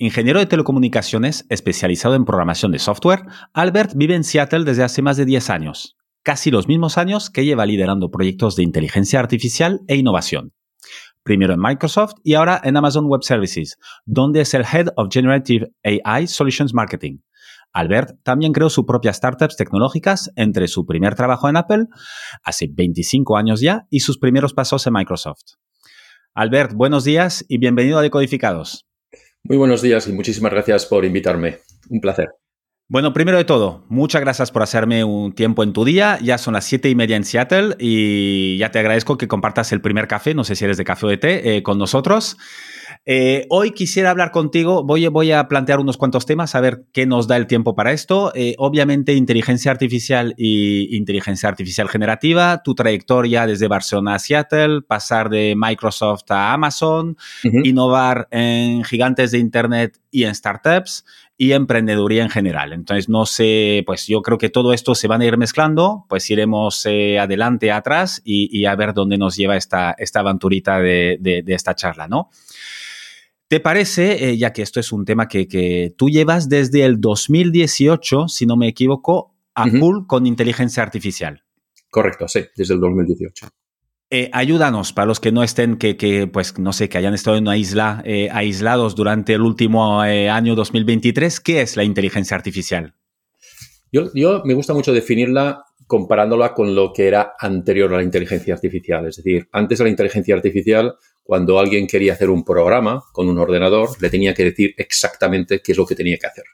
Ingeniero de telecomunicaciones especializado en programación de software, Albert vive en Seattle desde hace más de 10 años, casi los mismos años que lleva liderando proyectos de inteligencia artificial e innovación. Primero en Microsoft y ahora en Amazon Web Services, donde es el Head of Generative AI Solutions Marketing. Albert también creó sus propias startups tecnológicas entre su primer trabajo en Apple, hace 25 años ya, y sus primeros pasos en Microsoft. Albert, buenos días y bienvenido a Decodificados. Muy buenos días y muchísimas gracias por invitarme. Un placer. Bueno, primero de todo, muchas gracias por hacerme un tiempo en tu día. Ya son las siete y media en Seattle y ya te agradezco que compartas el primer café, no sé si eres de café o de té, eh, con nosotros. Eh, hoy quisiera hablar contigo, voy, voy, a plantear unos cuantos temas, a ver qué nos da el tiempo para esto. Eh, obviamente, inteligencia artificial y inteligencia artificial generativa, tu trayectoria desde Barcelona a Seattle, pasar de Microsoft a Amazon, innovar en gigantes de Internet y en startups y emprendeduría en general. Entonces, no sé, pues yo creo que todo esto se van a ir mezclando, pues iremos eh, adelante, atrás y, a ver dónde nos lleva esta, esta aventurita de, esta charla, ¿no? ¿Te parece, eh, ya que esto es un tema que, tú llevas desde el 2018, si no me equivoco, a full con inteligencia artificial? Correcto, sí, desde el 2018. Eh, ayúdanos para los que no estén, que, pues no sé, que hayan estado en una isla eh, aislados durante el último eh, año 2023. ¿Qué es la inteligencia artificial? Yo, yo, me gusta mucho definirla comparándola con lo que era anterior a la inteligencia artificial. Es decir, antes de la inteligencia artificial, cuando alguien quería hacer un programa con un ordenador, le tenía que decir exactamente qué es lo que tenía que hacer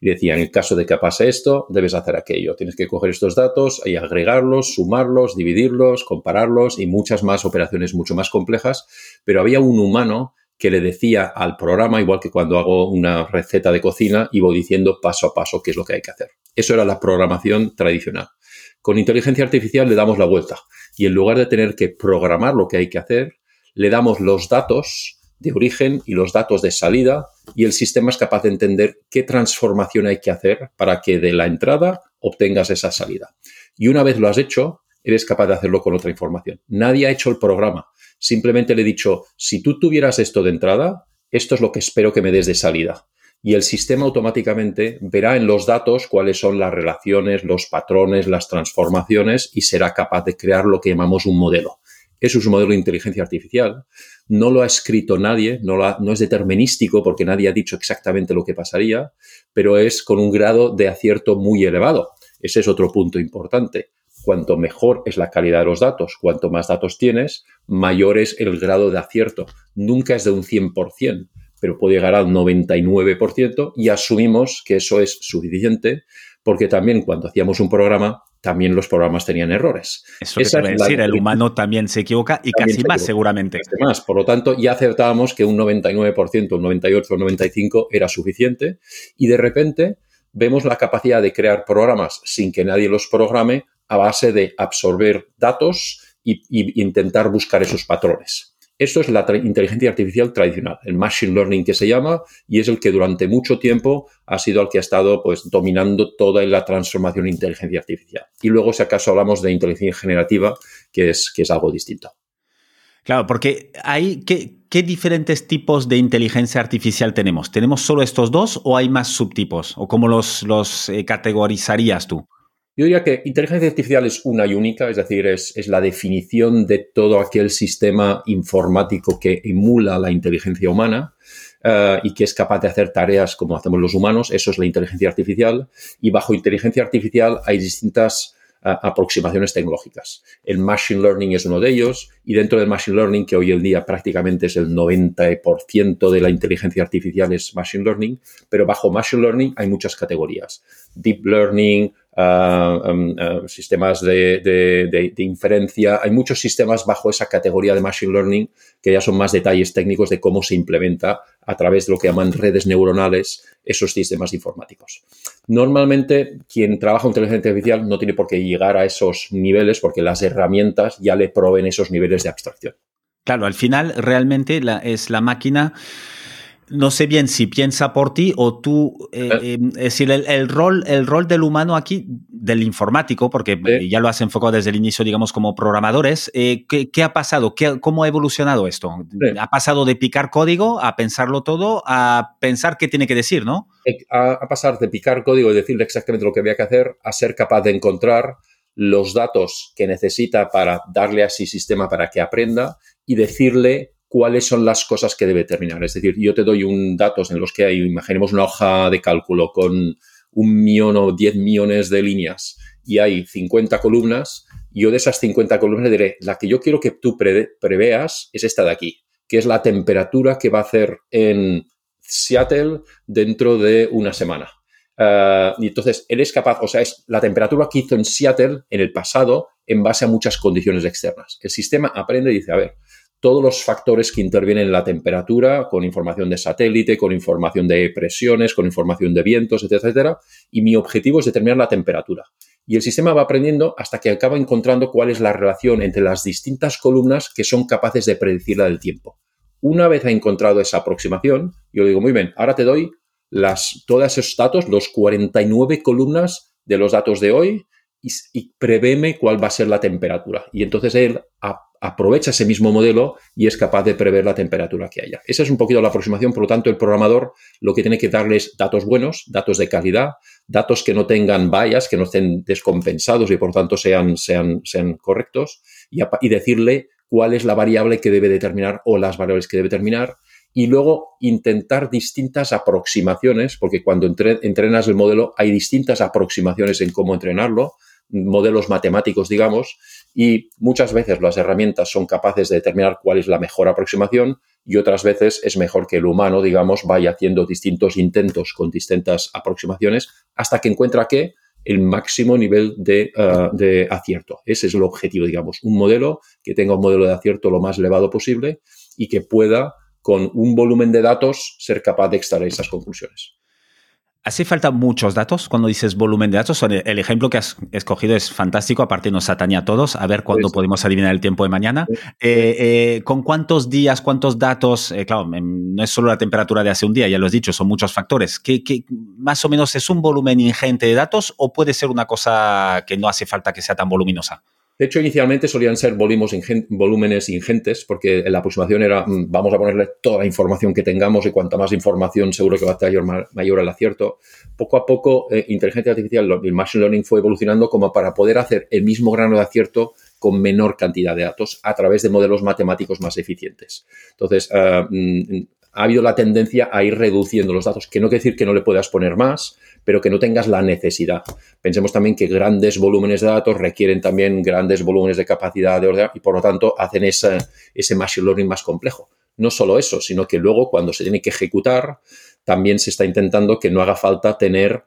y decía, en el caso de que pase esto, debes hacer aquello. Tienes que coger estos datos y agregarlos, sumarlos, dividirlos, compararlos y muchas más operaciones mucho más complejas, pero había un humano que le decía al programa, igual que cuando hago una receta de cocina, iba diciendo paso a paso qué es lo que hay que hacer. Eso era la programación tradicional. Con inteligencia artificial le damos la vuelta y en lugar de tener que programar lo que hay que hacer, le damos los datos de origen y los datos de salida y el sistema es capaz de entender qué transformación hay que hacer para que de la entrada obtengas esa salida. Y una vez lo has hecho, eres capaz de hacerlo con otra información. Nadie ha hecho el programa. Simplemente le he dicho, si tú tuvieras esto de entrada, esto es lo que espero que me des de salida. Y el sistema automáticamente verá en los datos cuáles son las relaciones, los patrones, las transformaciones y será capaz de crear lo que llamamos un modelo. Eso es un modelo de inteligencia artificial no lo ha escrito nadie, no, es determinístico porque nadie ha dicho exactamente lo que pasaría, pero es con un grado de acierto muy elevado. Ese es otro punto importante. Cuanto mejor es la calidad de los datos, cuanto más datos tienes, mayor es el grado de acierto. Nunca es de un 100%, pero puede llegar al 99% y asumimos que eso es suficiente porque también cuando hacíamos un programa también los programas tenían errores. Eso es decir, el humano también se equivoca y casi más seguramente. Más. Por lo tanto, ya acertábamos que un 99%, un 98, un 95 era suficiente y de repente vemos la capacidad de crear programas sin que nadie los programe a base de absorber datos e intentar buscar esos patrones. Esto es la inteligencia artificial tradicional, el machine learning que se llama, y es el que durante mucho tiempo ha sido el que ha estado pues, dominando toda la transformación de inteligencia artificial. Y luego, si acaso hablamos de inteligencia generativa, que es, que es algo distinto. Claro, porque hay ¿qué, diferentes tipos de inteligencia artificial tenemos? ¿Tenemos solo estos dos o hay más subtipos? ¿O cómo los, los eh, categorizarías tú? Yo diría que inteligencia artificial es una y única, es decir, es, la definición de todo aquel sistema informático que emula la inteligencia humana eh, y que es capaz de hacer tareas como hacemos los humanos. Eso es la inteligencia artificial. Y bajo inteligencia artificial hay distintas eh, aproximaciones tecnológicas. El Machine Learning es uno de ellos y dentro del Machine Learning, que hoy en día prácticamente es el 90% de la inteligencia artificial es Machine Learning, pero bajo Machine Learning hay muchas categorías. Deep Learning, Um, sistemas de, inferencia. Hay muchos sistemas bajo esa categoría de Machine Learning que ya son más detalles técnicos de cómo se implementa a través de lo que llaman redes neuronales esos sistemas informáticos. Normalmente, quien trabaja en inteligencia artificial no tiene por qué llegar a esos niveles porque las herramientas ya le proveen esos niveles de abstracción. Claro, al final realmente es la máquina no sé bien si piensa por ti o tú, eh, eh. Em, es decir, el, rol, el rol del humano aquí, del informático, porque ya lo has enfocado desde el inicio, digamos, como programadores, eh, ¿qué, ha pasado? ¿Cómo ha evolucionado esto? ¿Ha pasado de picar código a pensarlo todo a pensar qué tiene que decir, no? A, a pasar de picar código y decirle exactamente lo que había que hacer a ser capaz de encontrar los datos que necesita para darle a ese sistema para que aprenda y decirle cuáles son las cosas que debe terminar. Es decir, yo te doy un datos en los que hay, imaginemos una hoja de cálculo con un millón o diez millones de líneas y hay 50 columnas, yo de esas 50 columnas diré, la que yo quiero que tú preveas es esta de aquí, que es la temperatura que va a hacer en Seattle dentro de una semana. Ah, y entonces, él es capaz, o sea, es la temperatura que hizo en Seattle en el pasado en base a muchas condiciones externas. El sistema aprende y dice, a ver, todos los factores que intervienen en la temperatura, con información de satélite, con información de presiones, con información de vientos, etcétera, etcétera. Y mi objetivo es determinar la temperatura. Y el sistema va aprendiendo hasta que acaba encontrando cuál es la relación entre las distintas columnas que son capaces de predecir la del tiempo. Una vez ha encontrado esa aproximación, yo digo, muy bien, ahora te doy las, todos esos datos, los 49 columnas de los datos de hoy, y, y prevéme cuál va a ser la temperatura. Y entonces él aprovecha ese mismo modelo y es capaz de prever la temperatura que haya. Esa es un poquito la aproximación, por lo tanto, el programador lo que tiene que darles datos buenos, datos de calidad, datos que no tengan vallas, que no estén descompensados y por tanto sean, sean, sean correctos y, decirle cuál es la variable que debe determinar o las variables que debe determinar y luego intentar distintas aproximaciones, porque cuando entrenas el modelo hay distintas aproximaciones en cómo entrenarlo, modelos matemáticos, digamos, y muchas veces las herramientas son capaces de determinar cuál es la mejor aproximación y otras veces es mejor que el humano, digamos, vaya haciendo distintos intentos con distintas aproximaciones hasta que encuentra que el máximo nivel de, uh, de, acierto. Ese es el objetivo, digamos, un modelo que tenga un modelo de acierto lo más elevado posible y que pueda, con un volumen de datos, ser capaz de extraer esas conclusiones. Hace falta muchos datos cuando dices volumen de datos. El ejemplo que has escogido es fantástico, aparte nos atañe a todos, a ver cuándo podemos adivinar el tiempo de mañana. Eh, eh, ¿Con cuántos días, cuántos datos? Eh, claro, em, no es solo la temperatura de hace un día, ya lo has dicho, son muchos factores. ¿Qué, más o menos es un volumen ingente de datos o puede ser una cosa que no hace falta que sea tan voluminosa? De hecho, inicialmente solían ser volúmenes ingentes, porque la aproximación era, mm, vamos a ponerle toda la información que tengamos y cuanta más información seguro que va a tener mayor, el acierto. Poco a poco, eh, inteligencia artificial, el machine learning fue evolucionando como para poder hacer el mismo grano de acierto con menor cantidad de datos a través de modelos matemáticos más eficientes. Entonces, ah, mm, ha habido la tendencia a ir reduciendo los datos, que no quiere decir que no le puedas poner más, pero que no tengas la necesidad. Pensemos también que grandes volúmenes de datos requieren también grandes volúmenes de capacidad de ordenar y por lo tanto hacen ese, ese machine learning más complejo. No solo eso, sino que luego cuando se tiene que ejecutar, también se está intentando que no haga falta tener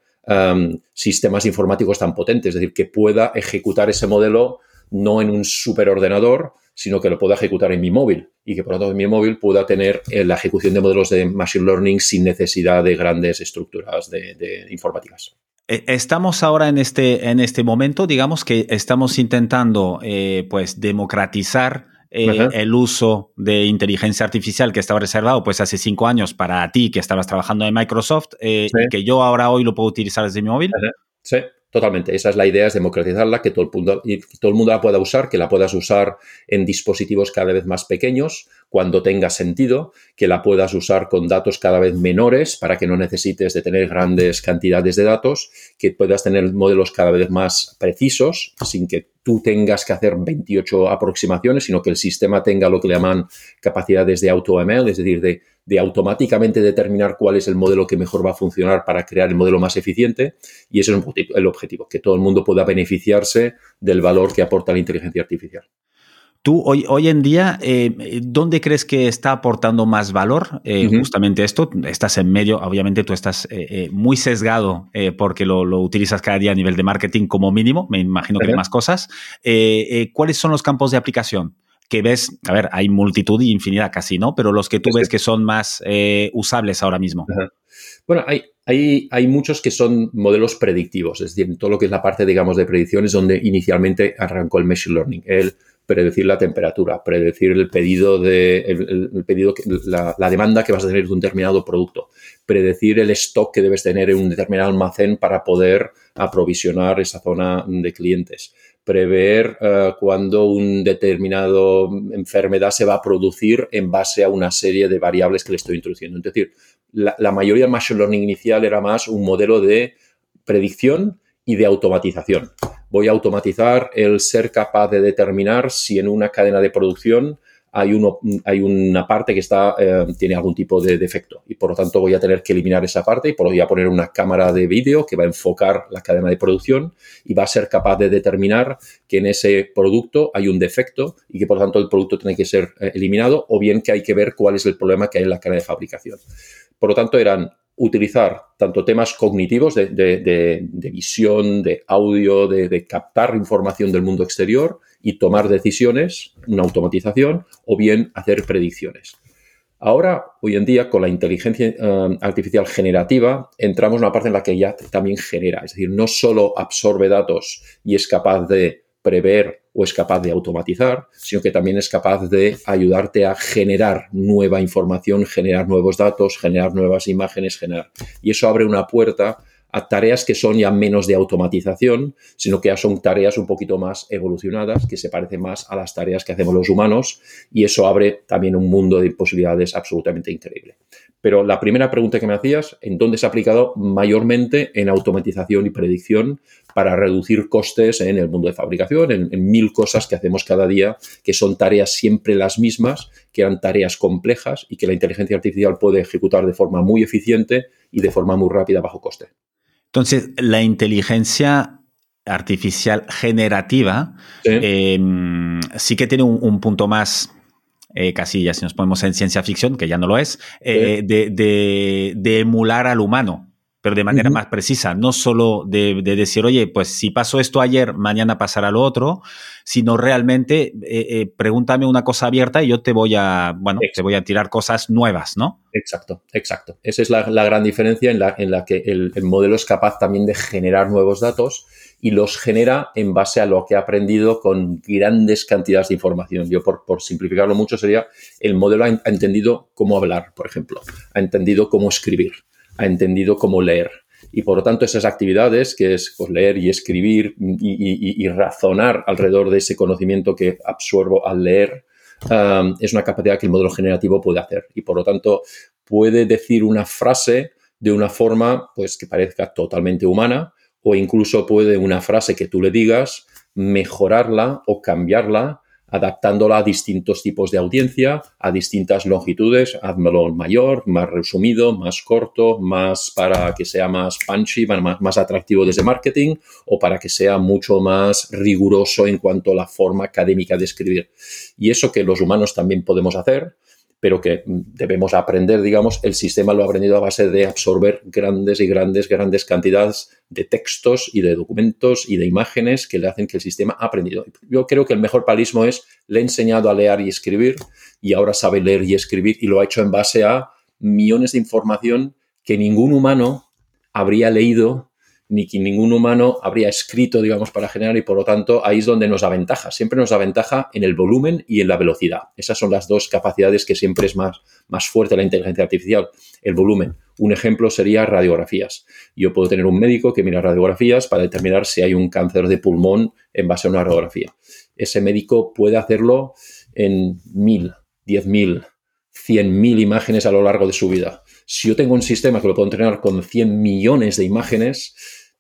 sistemas informáticos tan potentes, es decir, que pueda ejecutar ese modelo no en un superordenador, sino que lo pueda ejecutar en mi móvil y que por lo tanto en mi móvil pueda tener eh, la ejecución de modelos de Machine Learning sin necesidad de grandes estructuras de, informáticas. Eh, estamos ahora en este, en este momento, digamos que estamos intentando eh, pues democratizar el uso de inteligencia artificial que estaba reservado pues hace cinco años para ti que estabas trabajando en Microsoft y que yo ahora hoy lo puedo utilizar desde mi móvil. Sí. Totalmente, esa es la idea, es democratizarla, que todo el mundo, y todo el mundo la pueda usar, que la puedas usar en dispositivos cada vez más pequeños, cuando tenga sentido, que la puedas usar con datos cada vez menores para que no necesites de tener grandes cantidades de datos, que puedas tener modelos cada vez más precisos, sin que tú tengas que hacer 28 aproximaciones, sino que el sistema tenga lo que le llaman capacidades de auto-ML, es decir, de de automáticamente determinar cuál es el modelo que mejor va a funcionar para crear el modelo más eficiente. Y ese es el objetivo, que todo el mundo pueda beneficiarse del valor que aporta la inteligencia artificial. Tú hoy, hoy en día, eh, ¿dónde crees que está aportando más valor eh, justamente esto? Estás en medio, obviamente tú estás eh, muy sesgado porque lo, utilizas cada día a nivel de marketing como mínimo, me imagino que hay más cosas. ¿Cuáles son los campos de aplicación? que ves, a ver, hay multitud y infinidad casi, ¿no? Pero los que tú ves que son más eh, usables ahora mismo. Bueno, hay, hay, hay, muchos que son modelos predictivos, es decir, todo lo que es la parte, digamos, de predicciones donde inicialmente arrancó el Machine Learning. El predecir la temperatura, predecir el pedido de pedido la, la, demanda que vas a tener de un determinado producto, predecir el stock que debes tener en un determinado almacén para poder aprovisionar esa zona de clientes, prever uh, cuándo un determinado enfermedad se va a producir en base a una serie de variables que le estoy introduciendo. Es decir, la mayoría del machine learning inicial era más un modelo de predicción y de automatización. Voy a automatizar el ser capaz de determinar si en una cadena de producción hay, una parte que está, eh, tiene algún tipo de defecto y por lo tanto voy a tener que eliminar esa parte y voy a poner una cámara de vídeo que va a enfocar la cadena de producción y va a ser capaz de determinar que en ese producto hay un defecto y que por lo tanto el producto tiene que ser eh, eliminado o bien que hay que ver cuál es el problema que hay en la cadena de fabricación. Por lo tanto, eran utilizar tanto temas cognitivos de, visión, de audio, de, captar información del mundo exterior y tomar decisiones, una automatización, o bien hacer predicciones. Ahora, hoy en día, con la inteligencia eh, artificial generativa, entramos en una parte en la que ya también genera, es decir, no solo absorbe datos y es capaz de prever o es capaz de automatizar, sino que también es capaz de ayudarte a generar nueva información, generar nuevos datos, generar nuevas imágenes, generar. Y eso abre una puerta a tareas que son ya menos de automatización, sino que ya son tareas un poquito más evolucionadas, que se parecen más a las tareas que hacemos los humanos, y eso abre también un mundo de posibilidades absolutamente increíble. Pero la primera pregunta que me hacías, ¿en dónde se ha aplicado mayormente en automatización y predicción para reducir costes en el mundo de fabricación, en, en, mil cosas que hacemos cada día, que son tareas siempre las mismas, que eran tareas complejas y que la inteligencia artificial puede ejecutar de forma muy eficiente y de forma muy rápida bajo coste? Entonces, la inteligencia artificial generativa sí, eh, sí que tiene un, un punto más, eh, casi ya si nos ponemos en ciencia ficción, que ya no lo es, eh, de, de, de, emular al humano, pero de manera uh -huh. más precisa, no solo de, de, decir, oye, pues si pasó esto ayer, mañana pasará lo otro, sino realmente eh, eh, pregúntame una cosa abierta y yo te voy a, bueno, exacto. te voy a tirar cosas nuevas, ¿no? Exacto, exacto. Esa es la, la gran diferencia en la, en la que el, el, modelo es capaz también de generar nuevos datos y los genera en base a lo que ha aprendido con grandes cantidades de información. Yo, por, simplificarlo mucho, sería el modelo ha, ha entendido cómo hablar, por ejemplo, ha entendido cómo escribir ha entendido cómo leer. Y por lo tanto, esas actividades, que es pues, leer y escribir y, razonar alrededor de ese conocimiento que absorbo al leer, es una capacidad que el modelo generativo puede hacer. Y por lo tanto, puede decir una frase de una forma pues, que parezca totalmente humana, o incluso puede una frase que tú le digas mejorarla o cambiarla adaptándola a distintos tipos de audiencia, a distintas longitudes, házmelo mayor, más resumido, más corto, más para que sea más punchy, más, más atractivo desde marketing o para que sea mucho más riguroso en cuanto a la forma académica de escribir. Y eso que los humanos también podemos hacer, pero que debemos aprender, digamos, el sistema lo ha aprendido a base de absorber grandes y grandes, grandes cantidades de textos y de documentos y de imágenes que le hacen que el sistema ha aprendido. Yo creo que el mejor palismo es, le he enseñado a leer y escribir y ahora sabe leer y escribir y lo ha hecho en base a millones de información que ningún humano habría leído ni que ningún humano habría escrito, digamos, para generar y por lo tanto ahí es donde nos aventaja. Siempre nos aventaja en el volumen y en la velocidad. Esas son las dos capacidades que siempre es más, más fuerte la inteligencia artificial. El volumen. Un ejemplo sería radiografías. Yo puedo tener un médico que mira radiografías para determinar si hay un cáncer de pulmón en base a una radiografía. Ese médico puede hacerlo en mil, diez mil, cien mil imágenes a lo largo de su vida. Si yo tengo un sistema que lo puedo entrenar con 100 millones de imágenes,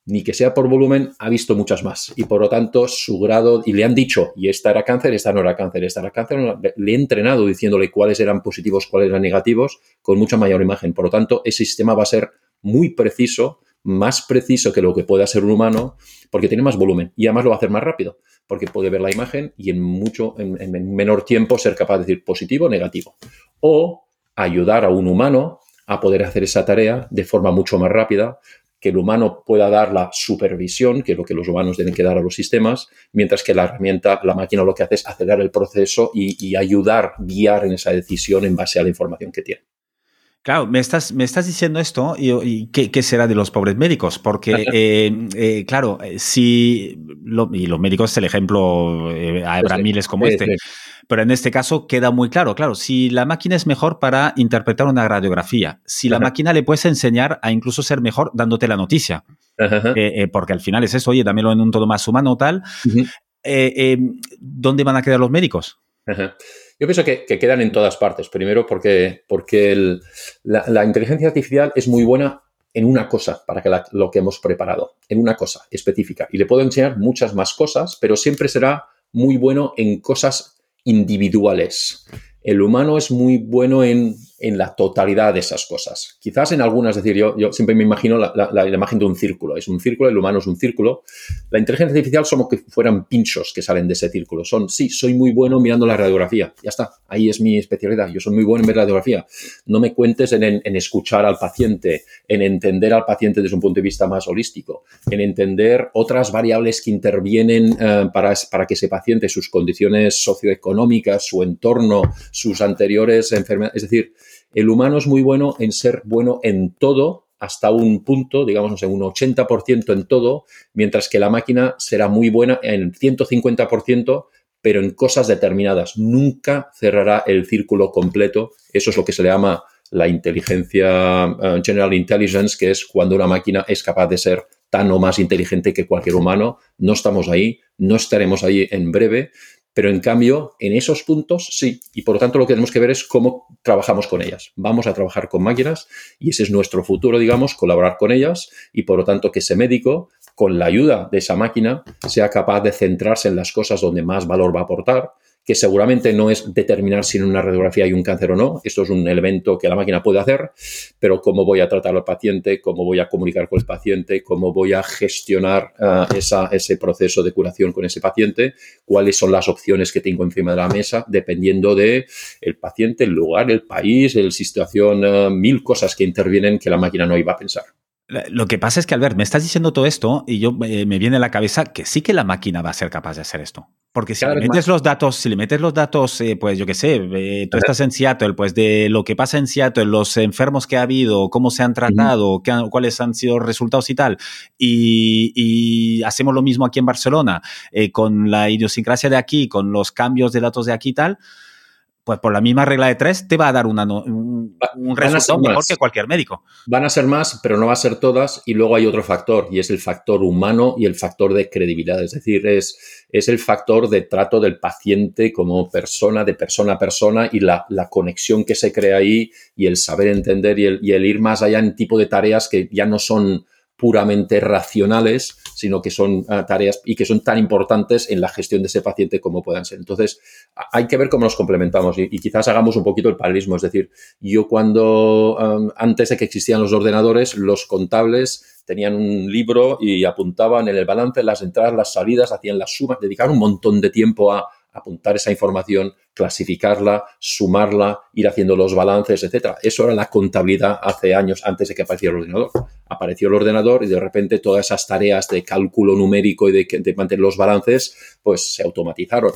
ni que sea por volumen, ha visto muchas más. Y por lo tanto, su grado, y le han dicho, y esta era cáncer, esta no era cáncer, esta era cáncer, le he entrenado diciéndole cuáles eran positivos, cuáles eran negativos, con mucha mayor imagen. Por lo tanto, ese sistema va a ser muy preciso, más preciso que lo que pueda ser un humano, porque tiene más volumen y además lo va a hacer más rápido, porque puede ver la imagen y en mucho, en, en menor tiempo ser capaz de decir positivo o negativo. O ayudar a un humano a poder hacer esa tarea de forma mucho más rápida, que el humano pueda dar la supervisión, que es lo que los humanos tienen que dar a los sistemas, mientras que la herramienta, la máquina lo que hace es acelerar el proceso y, ayudar, guiar en esa decisión en base a la información que tiene. Claro, me estás, me estás diciendo esto y, ¿qué, será de los pobres médicos, porque, eh, eh, claro, si, y los médicos es el ejemplo, eh, habrá miles como este, pero en este caso queda muy claro, claro, si la máquina es mejor para interpretar una radiografía, si la máquina le puedes enseñar a incluso ser mejor dándote la noticia, porque al final es eso, oye, dámelo en un todo más humano tal, ¿dónde van a quedar los médicos? Yo pienso que, quedan en todas partes. Primero porque, porque la, inteligencia artificial es muy buena en una cosa para que lo que hemos preparado, en una cosa específica. Y le puedo enseñar muchas más cosas, pero siempre será muy bueno en cosas individuales. El humano es muy bueno en en la totalidad de esas cosas. Quizás en algunas, es decir, yo, siempre me imagino la, imagen de un círculo. Es un círculo, el humano es un círculo. La inteligencia artificial somos que fueran pinchos que salen de ese círculo. Son, sí, soy muy bueno mirando la radiografía. Ya está, ahí es mi especialidad. Yo soy muy bueno en ver la radiografía. No me cuentes en, en, escuchar al paciente, en entender al paciente desde un punto de vista más holístico, en entender otras variables que intervienen eh, para, para que ese paciente, sus condiciones socioeconómicas, su entorno, sus anteriores enfermedades, es decir, el humano es muy bueno en ser bueno en todo hasta un punto, digamos, en un 80% en todo, mientras que la máquina será muy buena en 150%, pero en cosas determinadas. Nunca cerrará el círculo completo. Eso es lo que se le llama la inteligencia, eh, general intelligence, que es cuando una máquina es capaz de ser tan o más inteligente que cualquier humano. No estamos ahí, no estaremos ahí en breve, pero en cambio, en esos puntos sí. Y por lo tanto, lo que tenemos que ver es cómo trabajamos con ellas. Vamos a trabajar con máquinas y ese es nuestro futuro, digamos, colaborar con ellas y por lo tanto que ese médico, con la ayuda de esa máquina, sea capaz de centrarse en las cosas donde más valor va a aportar que seguramente no es determinar si en una radiografía hay un cáncer o no, esto es un elemento que la máquina puede hacer, pero cómo voy a tratar al paciente, cómo voy a comunicar con el paciente, cómo voy a gestionar eh, ese proceso de curación con ese paciente, cuáles son las opciones que tengo encima de la mesa, dependiendo de el paciente, el lugar, el país, la situación, eh, mil cosas que intervienen que la máquina no iba a pensar. Lo que pasa es que, Albert, me estás diciendo todo esto y yo eh, me viene a la cabeza que sí que la máquina va a ser capaz de hacer esto. Porque si le metes los datos, si le metes los datos, eh, pues yo qué sé, eh, tú estás en Seattle, pues de lo que pasa en Seattle, los enfermos que ha habido, cómo se han tratado, cuáles han sido los resultados y tal, y, hacemos lo mismo aquí en Barcelona, con la idiosincrasia de aquí, con los cambios de datos de aquí y tal, pues por la misma regla de tres te va a dar una, un, resultado mejor que cualquier médico. Van a ser más, pero no va a ser todas. Y luego hay otro factor, y es el factor humano y el factor de credibilidad. Es decir, es, es el factor de trato del paciente como persona, de persona a persona, y la, la conexión que se crea ahí, y el saber entender y el, y el ir más allá en tipo de tareas que ya no son puramente racionales, sino que son ah, tareas y que son tan importantes en la gestión de ese paciente como puedan ser. Entonces, hay que ver cómo nos complementamos y, quizás hagamos un poquito el paralelismo. Es decir, yo cuando, antes de que existían los ordenadores, los contables tenían un libro y apuntaban en el balance las entradas, las salidas, hacían las sumas, dedicaban un montón de tiempo a apuntar esa información, clasificarla, sumarla, ir haciendo los balances, etcétera. Eso era la contabilidad hace años antes de que apareciera el ordenador. Apareció el ordenador y de repente todas esas tareas de cálculo numérico y de, mantener los balances, pues se automatizaron.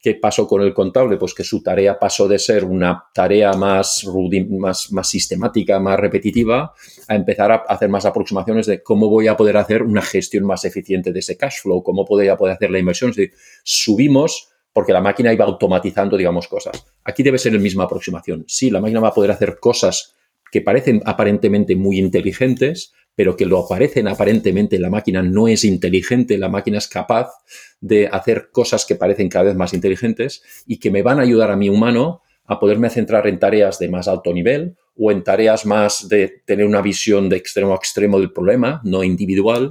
¿Qué pasó con el contable? Pues que su tarea pasó de ser una tarea más, más, más sistemática, más repetitiva, a empezar a hacer más aproximaciones de cómo voy a poder hacer una gestión más eficiente de ese cash flow, cómo podría poder hacer la inversión. Es decir, subimos porque la máquina iba automatizando, digamos, cosas. Aquí debe ser la misma aproximación. Sí, la máquina va a poder hacer cosas que parecen aparentemente muy inteligentes, pero que lo aparecen aparentemente la máquina no es inteligente, la máquina es capaz de hacer cosas que parecen cada vez más inteligentes y que me van a ayudar a mi humano a poderme centrar en tareas de más alto nivel o en tareas más de tener una visión de extremo a extremo del problema, no individual,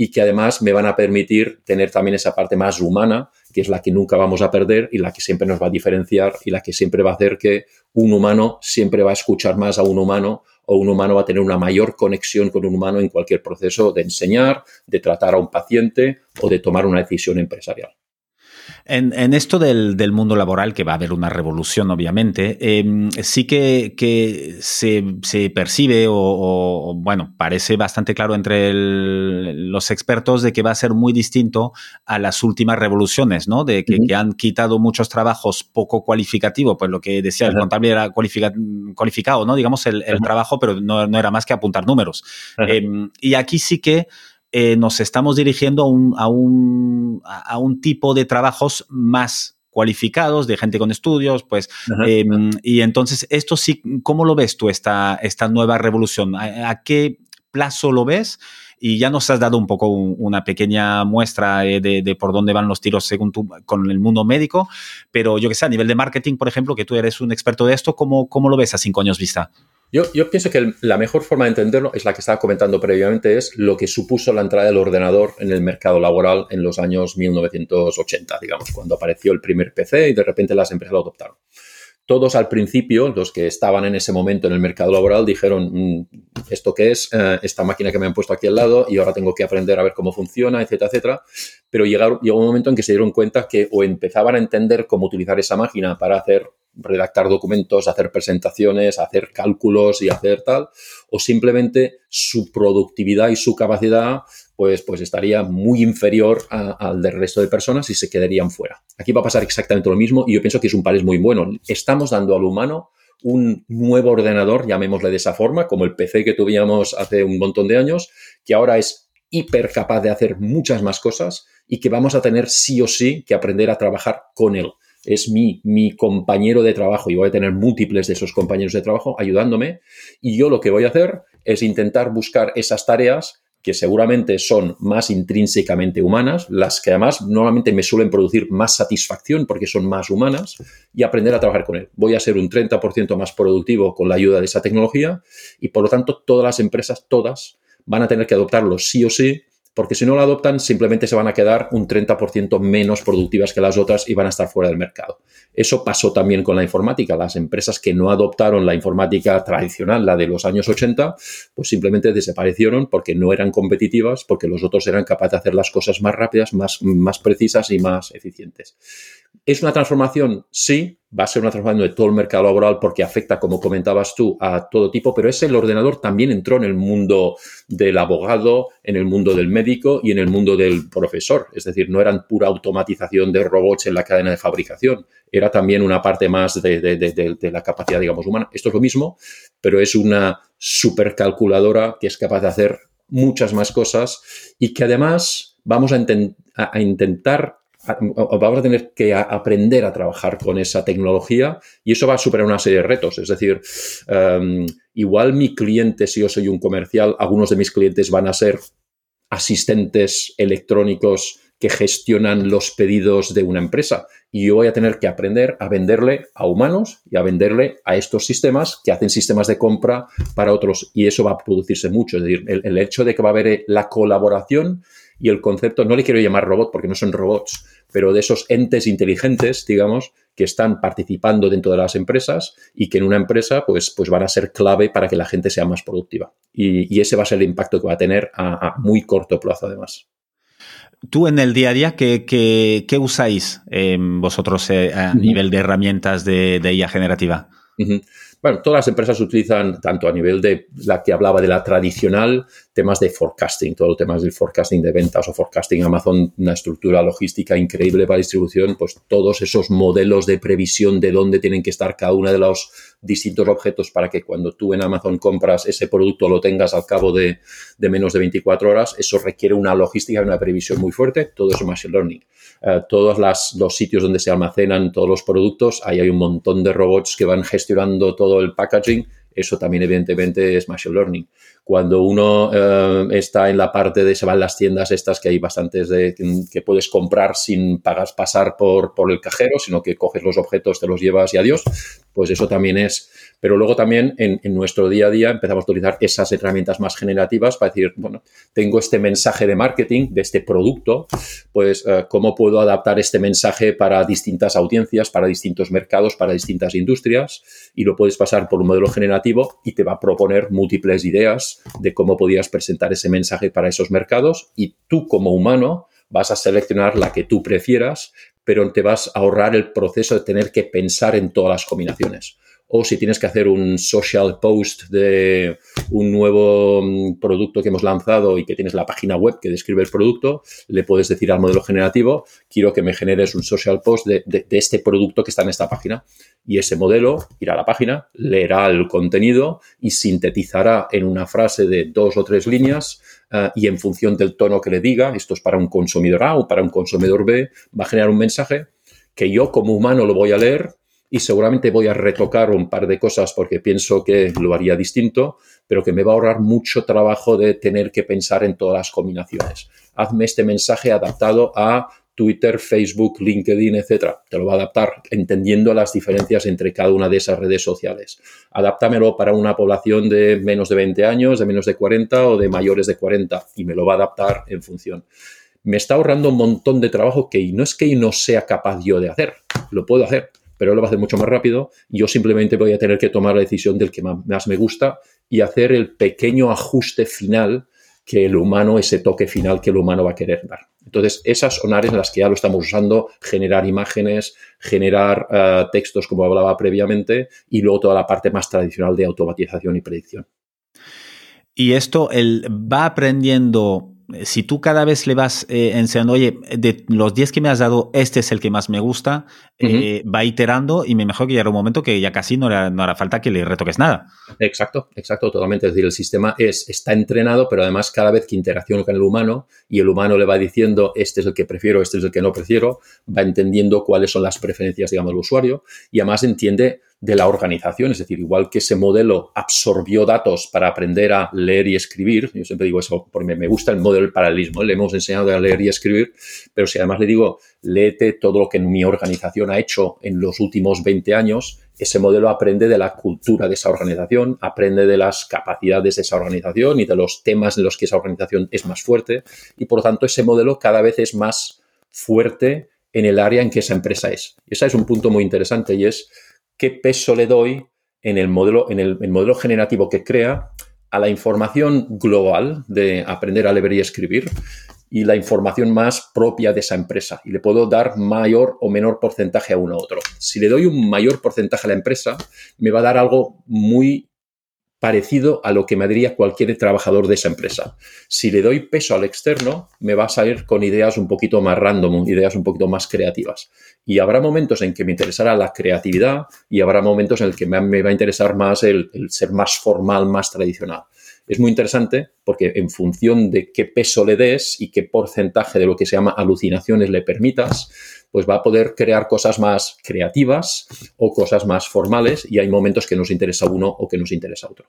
y que además me van a permitir tener también esa parte más humana, que es la que nunca vamos a perder y la que siempre nos va a diferenciar y la que siempre va a hacer que un humano siempre va a escuchar más a un humano o un humano va a tener una mayor conexión con un humano en cualquier proceso de enseñar, de tratar a un paciente o de tomar una decisión empresarial. En, esto del, mundo laboral, que va a haber una revolución, obviamente, em, sí que, se, percibe o, bueno, parece bastante claro entre los expertos de que va a ser muy distinto a las últimas revoluciones, ¿no? De que, han quitado muchos trabajos poco cualificativos, pues lo que decía, el contable era cualificado, ¿no? Digamos, el, trabajo, pero no, era más que apuntar números. Em, y aquí sí que eh, nos estamos dirigiendo a un, a, un, tipo de trabajos más cualificados, de gente con estudios, pues, em, y entonces esto sí, ¿cómo lo ves tú, esta, esta nueva revolución? ¿A, qué plazo lo ves? Y ya nos has dado un poco una pequeña muestra eh, de, por dónde van los tiros según tú con el mundo médico, pero yo que sé, a nivel de marketing, por ejemplo, que tú eres un experto de esto, ¿cómo, cómo lo ves a cinco años vista? Yo, pienso que la mejor forma de entenderlo es la que estaba comentando previamente, es lo que supuso la entrada del ordenador en el mercado laboral en los años 1980, digamos, cuando apareció el primer PC y de repente las empresas lo adoptaron. Todos al principio, los que estaban en ese momento en el mercado laboral, dijeron, mm, ¿esto qué es? Eh, esta máquina que me han puesto aquí al lado y ahora tengo que aprender a ver cómo funciona, etcétera, etcétera. Pero llegó un momento en que se dieron cuenta que o empezaban a entender cómo utilizar esa máquina para hacer redactar documentos, hacer presentaciones, hacer cálculos y hacer tal, o simplemente su productividad y su capacidad pues, pues estaría muy inferior al del resto de personas y se quedarían fuera. Aquí va a pasar exactamente lo mismo y yo pienso que es un país muy bueno. Estamos dando al humano un nuevo ordenador, llamémosle de esa forma, como el PC que tuvimos hace un montón de años, que ahora es hiper capaz de hacer muchas más cosas y que vamos a tener sí o sí que aprender a trabajar con él es mi, mi compañero de trabajo y voy a tener múltiples de esos compañeros de trabajo ayudándome y yo lo que voy a hacer es intentar buscar esas tareas que seguramente son más intrínsecamente humanas, las que además normalmente me suelen producir más satisfacción porque son más humanas, y aprender a trabajar con él. Voy a ser un 30% más productivo con la ayuda de esa tecnología y por lo tanto todas las empresas, todas, van a tener que adoptarlo sí o sí porque si no la adoptan simplemente se van a quedar un 30% menos productivas que las otras y van a estar fuera del mercado. Eso pasó también con la informática. Las empresas que no adoptaron la informática tradicional, la de los años 80, pues simplemente desaparecieron porque no eran competitivas, porque los otros eran capaces de hacer las cosas más rápidas, más, más precisas y más eficientes. ¿Es una transformación? Sí, va a ser una transformación de todo el mercado laboral porque afecta, como comentabas tú, a todo tipo, pero ese el ordenador también entró en el mundo del abogado, en el mundo del médico y en el mundo del profesor. Es decir, no eran pura automatización de robots en la cadena de fabricación, era también una parte más de, la capacidad, digamos, humana. Esto es lo mismo, pero es una supercalculadora que es capaz de hacer muchas más cosas y que además vamos a intentar vamos a tener que aprender a trabajar con esa tecnología y eso va a superar una serie de retos. Es decir, em, igual mi cliente, si yo soy un comercial, algunos de mis clientes van a ser asistentes electrónicos que gestionan los pedidos de una empresa. Y yo voy a tener que aprender a venderle a humanos y a venderle a estos sistemas que hacen sistemas de compra para otros. Y eso va a producirse mucho. Es decir, el hecho de que va a haber la colaboración y el concepto, no le quiero llamar robot porque no son robots, pero de esos entes inteligentes, digamos, que están participando dentro de las empresas y que en una empresa pues, pues van a ser clave para que la gente sea más productiva. Y, ese va a ser el impacto que va a tener a, muy corto plazo además. Tú en el día a día, ¿qué, qué, usáis vosotros eh, a nivel de herramientas de, de IA generativa? Bueno, todas las empresas utilizan, tanto a nivel de la que hablaba de la tradicional, temas de forecasting, todo el temas del forecasting de ventas o forecasting Amazon, una estructura logística increíble para distribución, pues todos esos modelos de previsión de dónde tienen que estar cada uno de los distintos objetos para que cuando tú en Amazon compras ese producto lo tengas al cabo de, de menos de 24 horas, eso requiere una logística y una previsión muy fuerte, todo eso Machine Learning. Eh, todos los sitios donde se almacenan todos los productos, ahí hay un montón de robots que van gestionando todo el packaging. Eso también, evidentemente, es Machine Learning. Cuando uno eh, está en la parte de se van las tiendas estas que hay bastantes de que puedes comprar sin pagar, pasar por, por el cajero, sino que coges los objetos, te los llevas y adiós, pues eso también es pero luego también en, nuestro día a día empezamos a utilizar esas herramientas más generativas para decir, bueno, tengo este mensaje de marketing de este producto, pues eh, cómo puedo adaptar este mensaje para distintas audiencias, para distintos mercados, para distintas industrias y lo puedes pasar por un modelo generativo y te va a proponer múltiples ideas de cómo podías presentar ese mensaje para esos mercados y tú como humano vas a seleccionar la que tú prefieras pero te vas a ahorrar el proceso de tener que pensar en todas las combinaciones o si tienes que hacer un social post de un nuevo mm, producto que hemos lanzado y que tienes la página web que describe el producto, le puedes decir al modelo generativo, quiero que me generes un social post de, este producto que está en esta página. Y ese modelo irá a la página, leerá el contenido y sintetizará en una frase de dos o tres líneas eh, y en función del tono que le diga, esto es para un consumidor A o para un consumidor B, va a generar un mensaje que yo como humano lo voy a leer y seguramente voy a retocar un par de cosas porque pienso que lo haría distinto, pero que me va a ahorrar mucho trabajo de tener que pensar en todas las combinaciones. Hazme este mensaje adaptado a Twitter, Facebook, LinkedIn, etcétera. Te lo va a adaptar entendiendo las diferencias entre cada una de esas redes sociales. Adáptamelo para una población de menos de 20 años, de menos de 40 o de mayores de 40 y me lo va a adaptar en función. Me está ahorrando un montón de trabajo que no es que no sea capaz yo de hacer, lo puedo hacer, pero lo va a hacer mucho más rápido yo simplemente voy a tener que tomar la decisión del que más me gusta y hacer el pequeño ajuste final que el humano, ese toque final que el humano va a querer dar. Entonces, esas son áreas en las que ya lo estamos usando, generar imágenes, generar eh, textos, como hablaba previamente, y luego toda la parte más tradicional de automatización y predicción. Y esto, él va aprendiendo si tú cada vez le vas eh, enseñando, oye, de los 10 que me has dado, este es el que más me gusta, eh, va iterando y me mejor que llegue un momento que ya casi no, hará, no hará falta que le retoques nada. Exacto, exacto, totalmente. Es decir, el sistema es, está entrenado, pero además cada vez que interacciona con el humano y el humano le va diciendo, este es el que prefiero, este es el que no prefiero, va entendiendo cuáles son las preferencias, digamos, del usuario y además entiende de la organización, es decir, igual que ese modelo absorbió datos para aprender a leer y escribir, yo siempre digo eso porque me gusta el modelo del paralelismo, le hemos enseñado a leer y escribir, pero si además le digo, léete todo lo que mi organización ha hecho en los últimos 20 años, ese modelo aprende de la cultura de esa organización, aprende de las capacidades de esa organización y de los temas en los que esa organización es más fuerte y por lo tanto ese modelo cada vez es más fuerte en el área en que esa empresa es. Y ese es un punto muy interesante y es qué peso le doy en el modelo, en el, modelo generativo que crea a la información global de aprender a leer y escribir y la información más propia de esa empresa. Y le puedo dar mayor o menor porcentaje a uno u otro. Si le doy un mayor porcentaje a la empresa, me va a dar algo muy parecido a lo que me diría cualquier trabajador de esa empresa. Si le doy peso al externo, me va a salir con ideas un poquito más random, ideas un poquito más creativas. Y habrá momentos en que me interesará la creatividad y habrá momentos en el que me va a interesar más el, el ser más formal, más tradicional. Es muy interesante porque en función de qué peso le des y qué porcentaje de lo que se llama alucinaciones le permitas, pues va a poder crear cosas más creativas o cosas más formales y hay momentos que nos interesa uno o que nos interesa otro.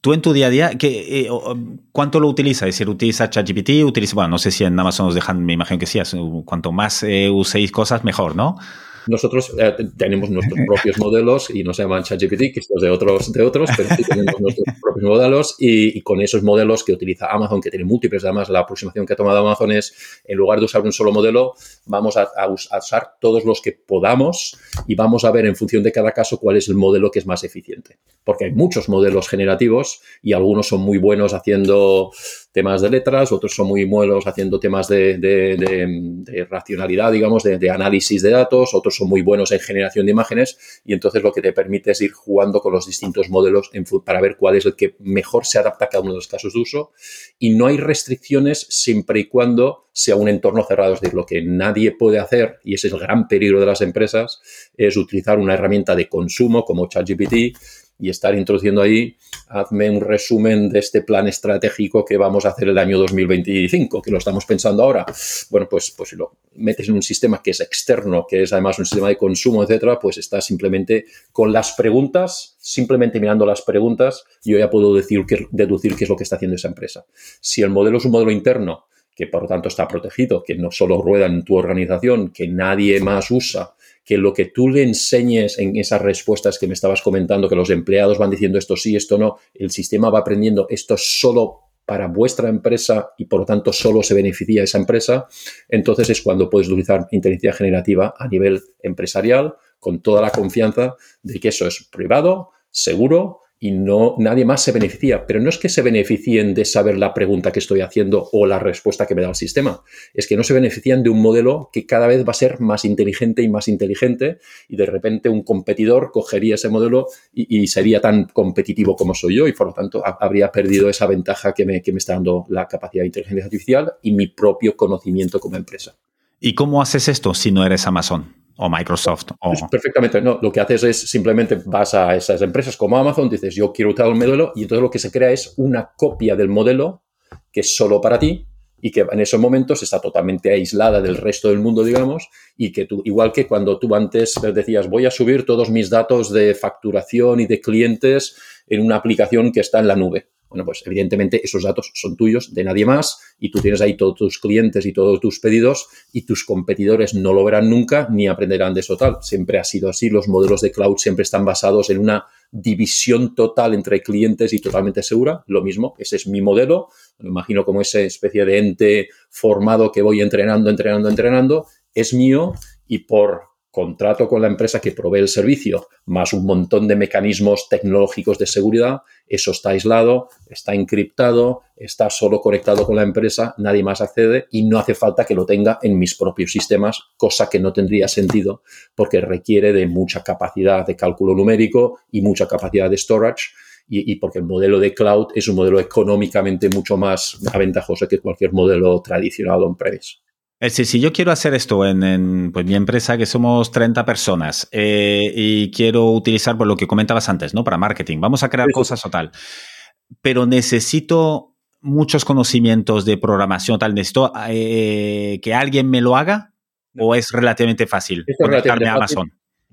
Tú en tu día a día, ¿qué, eh, ¿cuánto lo utilizas? Es decir, ¿utilizas ChatGPT? Utiliza, bueno, no sé si en Amazon nos dejan, me imagino que sí, cuanto más eh, uséis cosas, mejor, ¿no? Nosotros eh, tenemos nuestros propios modelos y no se llaman ChatGPT, que estos de otros, de otros, pero sí tenemos nuestros propios modelos y, con esos modelos que utiliza Amazon, que tiene múltiples, además la aproximación que ha tomado Amazon es, en lugar de usar un solo modelo, vamos a, usar todos los que podamos y vamos a ver en función de cada caso cuál es el modelo que es más eficiente. Porque hay muchos modelos generativos y algunos son muy buenos haciendo temas de letras, otros son muy buenos haciendo temas de, de racionalidad, digamos, de, análisis de datos, otros son muy buenos en generación de imágenes y entonces lo que te permite es ir jugando con los distintos modelos para ver cuál es el que mejor se adapta a cada uno de los casos de uso y no hay restricciones siempre y cuando sea un entorno cerrado. Es decir, lo que nadie puede hacer, y ese es el gran peligro de las empresas, es utilizar una herramienta de consumo como ChatGPT y estar introduciendo ahí, hazme un resumen de este plan estratégico que vamos a hacer el año 2025, que lo estamos pensando ahora. Bueno, pues, pues si lo metes en un sistema que es externo, que es además un sistema de consumo, etcétera, pues está simplemente con las preguntas, simplemente mirando las preguntas, yo ya puedo decir deducir qué es lo que está haciendo esa empresa. Si el modelo es un modelo interno, que por lo tanto está protegido, que no solo rueda en tu organización, que nadie más usa, que lo que tú le enseñes en esas respuestas que me estabas comentando, que los empleados van diciendo esto sí, esto no, el sistema va aprendiendo esto solo para vuestra empresa y por lo tanto solo se beneficia esa empresa, entonces es cuando puedes utilizar inteligencia generativa a nivel empresarial con toda la confianza de que eso es privado, seguro y no nadie más se beneficia. Pero no es que se beneficien de saber la pregunta que estoy haciendo o la respuesta que me da el sistema. Es que no se benefician de un modelo que cada vez va a ser más inteligente y más inteligente y de repente un competidor cogería ese modelo y, sería tan competitivo como soy yo y por lo tanto habría perdido esa ventaja que me, que me está dando la capacidad de inteligencia artificial y mi propio conocimiento como empresa. ¿Y cómo haces esto si no eres Amazon? o Microsoft. O... perfectamente, no. Lo que haces es simplemente vas a esas empresas como Amazon, dices yo quiero el modelo y entonces lo que se crea es una copia del modelo que es solo para ti y que en esos momentos está totalmente aislada del resto del mundo, digamos, y que tú, igual que cuando tú antes decías voy a subir todos mis datos de facturación y de clientes en una aplicación que está en la nube. Bueno, pues evidentemente esos datos son tuyos, de nadie más, y tú tienes ahí todos tus clientes y todos tus pedidos, y tus competidores no lo verán nunca ni aprenderán de eso tal. Siempre ha sido así. Los modelos de cloud siempre están basados en una división total entre clientes y totalmente segura. Lo mismo, ese es mi modelo. Me imagino como esa especie de ente formado que voy entrenando, entrenando, entrenando. Es mío y por contrato con la empresa que provee el servicio, más un montón de mecanismos tecnológicos de seguridad, eso está aislado, está encriptado, está solo conectado con la empresa, nadie más accede y no hace falta que lo tenga en mis propios sistemas, cosa que no tendría sentido porque requiere de mucha capacidad de cálculo numérico y mucha capacidad de storage. Y, porque el modelo de cloud es un modelo económicamente mucho más aventajoso que cualquier modelo tradicional on-premise. Es decir, si yo quiero hacer esto en, pues, mi empresa, que somos 30 personas, eh, y quiero utilizar por lo que comentabas antes, ¿no? Para marketing, vamos a crear cosas o tal, pero necesito muchos conocimientos de programación, tal, necesito eh, que alguien me lo haga, o es relativamente fácil conectarme a Amazon.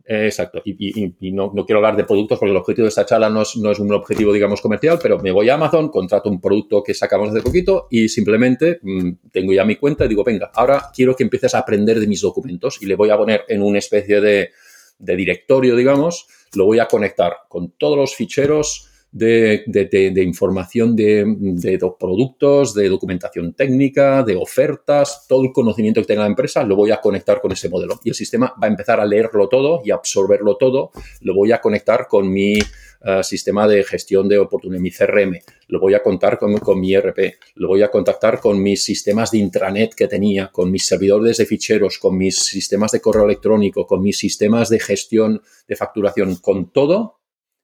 Exacto. Y, no, quiero hablar de productos porque el objetivo de esta charla no es, no es, un objetivo, digamos, comercial, pero me voy a Amazon, contrato un producto que sacamos hace poquito y simplemente mm, tengo ya mi cuenta y digo, venga, ahora quiero que empieces a aprender de mis documentos y le voy a poner en una especie de, de directorio, digamos, lo voy a conectar con todos los ficheros de, información de, productos, de documentación técnica, de ofertas, todo el conocimiento que tenga la empresa, lo voy a conectar con ese modelo. Y el sistema va a empezar a leerlo todo y absorberlo todo. Lo voy a conectar con mi eh, sistema de gestión de oportunidades, mi CRM. Lo voy a contar con, con mi ERP. Lo voy a contactar con mis sistemas de intranet que tenía, con mis servidores de ficheros, con mis sistemas de correo electrónico, con mis sistemas de gestión de facturación, con todo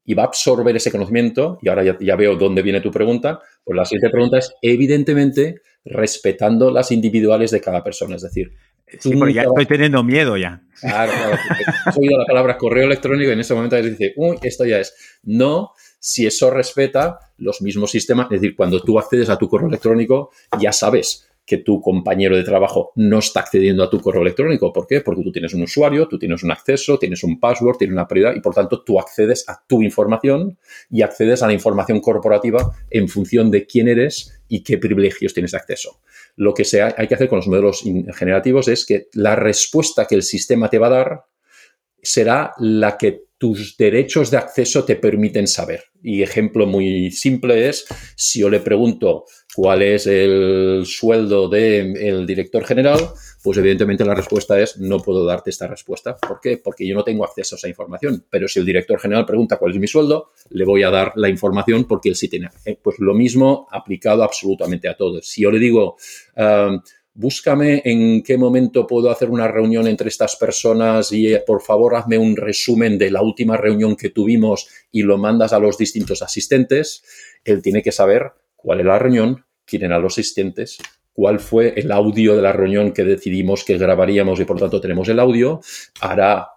y va a absorber ese conocimiento, y ahora ya, veo dónde viene tu pregunta, pues la siguiente pregunta es, evidentemente, respetando las individuales de cada persona, es decir... Sí, ya estoy teniendo miedo ya. Claro, claro. Has oído la palabra correo electrónico y en ese momento dice, uy, esto ya es. No, si eso respeta los mismos sistemas, es decir, cuando tú accedes a tu correo electrónico, ya sabes que tu compañero de trabajo no está accediendo a tu correo electrónico. ¿Por qué? Porque tú tienes un usuario, tú tienes un acceso, tienes un password, tienes una prioridad y por tanto tú accedes a tu información y accedes a la información corporativa en función de quién eres y qué privilegios tienes acceso. Lo que hay que hacer con los modelos generativos es que la respuesta que el sistema te va a dar será la que tus derechos de acceso te permiten saber. Y ejemplo muy simple es, si yo le pregunto cuál es el sueldo del director general, pues evidentemente la respuesta es no puedo darte esta respuesta. ¿Por qué? Porque yo no tengo acceso a esa información. Pero si el director general pregunta cuál es mi sueldo, le voy a dar la información porque él sí tiene. Pues lo mismo aplicado absolutamente a todos. Si yo le digo, ah, búscame en qué momento puedo hacer una reunión entre estas personas y eh, por favor hazme un resumen de la última reunión que tuvimos y lo mandas a los distintos asistentes, él tiene que saber cuál es la reunión, quién eran los asistentes, cuál fue el audio de la reunión que decidimos que grabaríamos y por tanto tenemos el audio, hará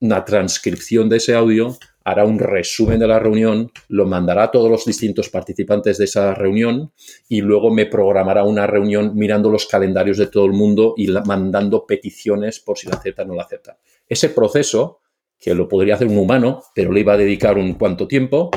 una transcripción de ese audio, hará un resumen de la reunión, lo mandará a todos los distintos participantes de esa reunión y luego me programará una reunión mirando los calendarios de todo el mundo y mandando peticiones por si la aceptan o no la aceptan. Ese proceso, que lo podría hacer un humano, pero le iba a dedicar un cuánto tiempo,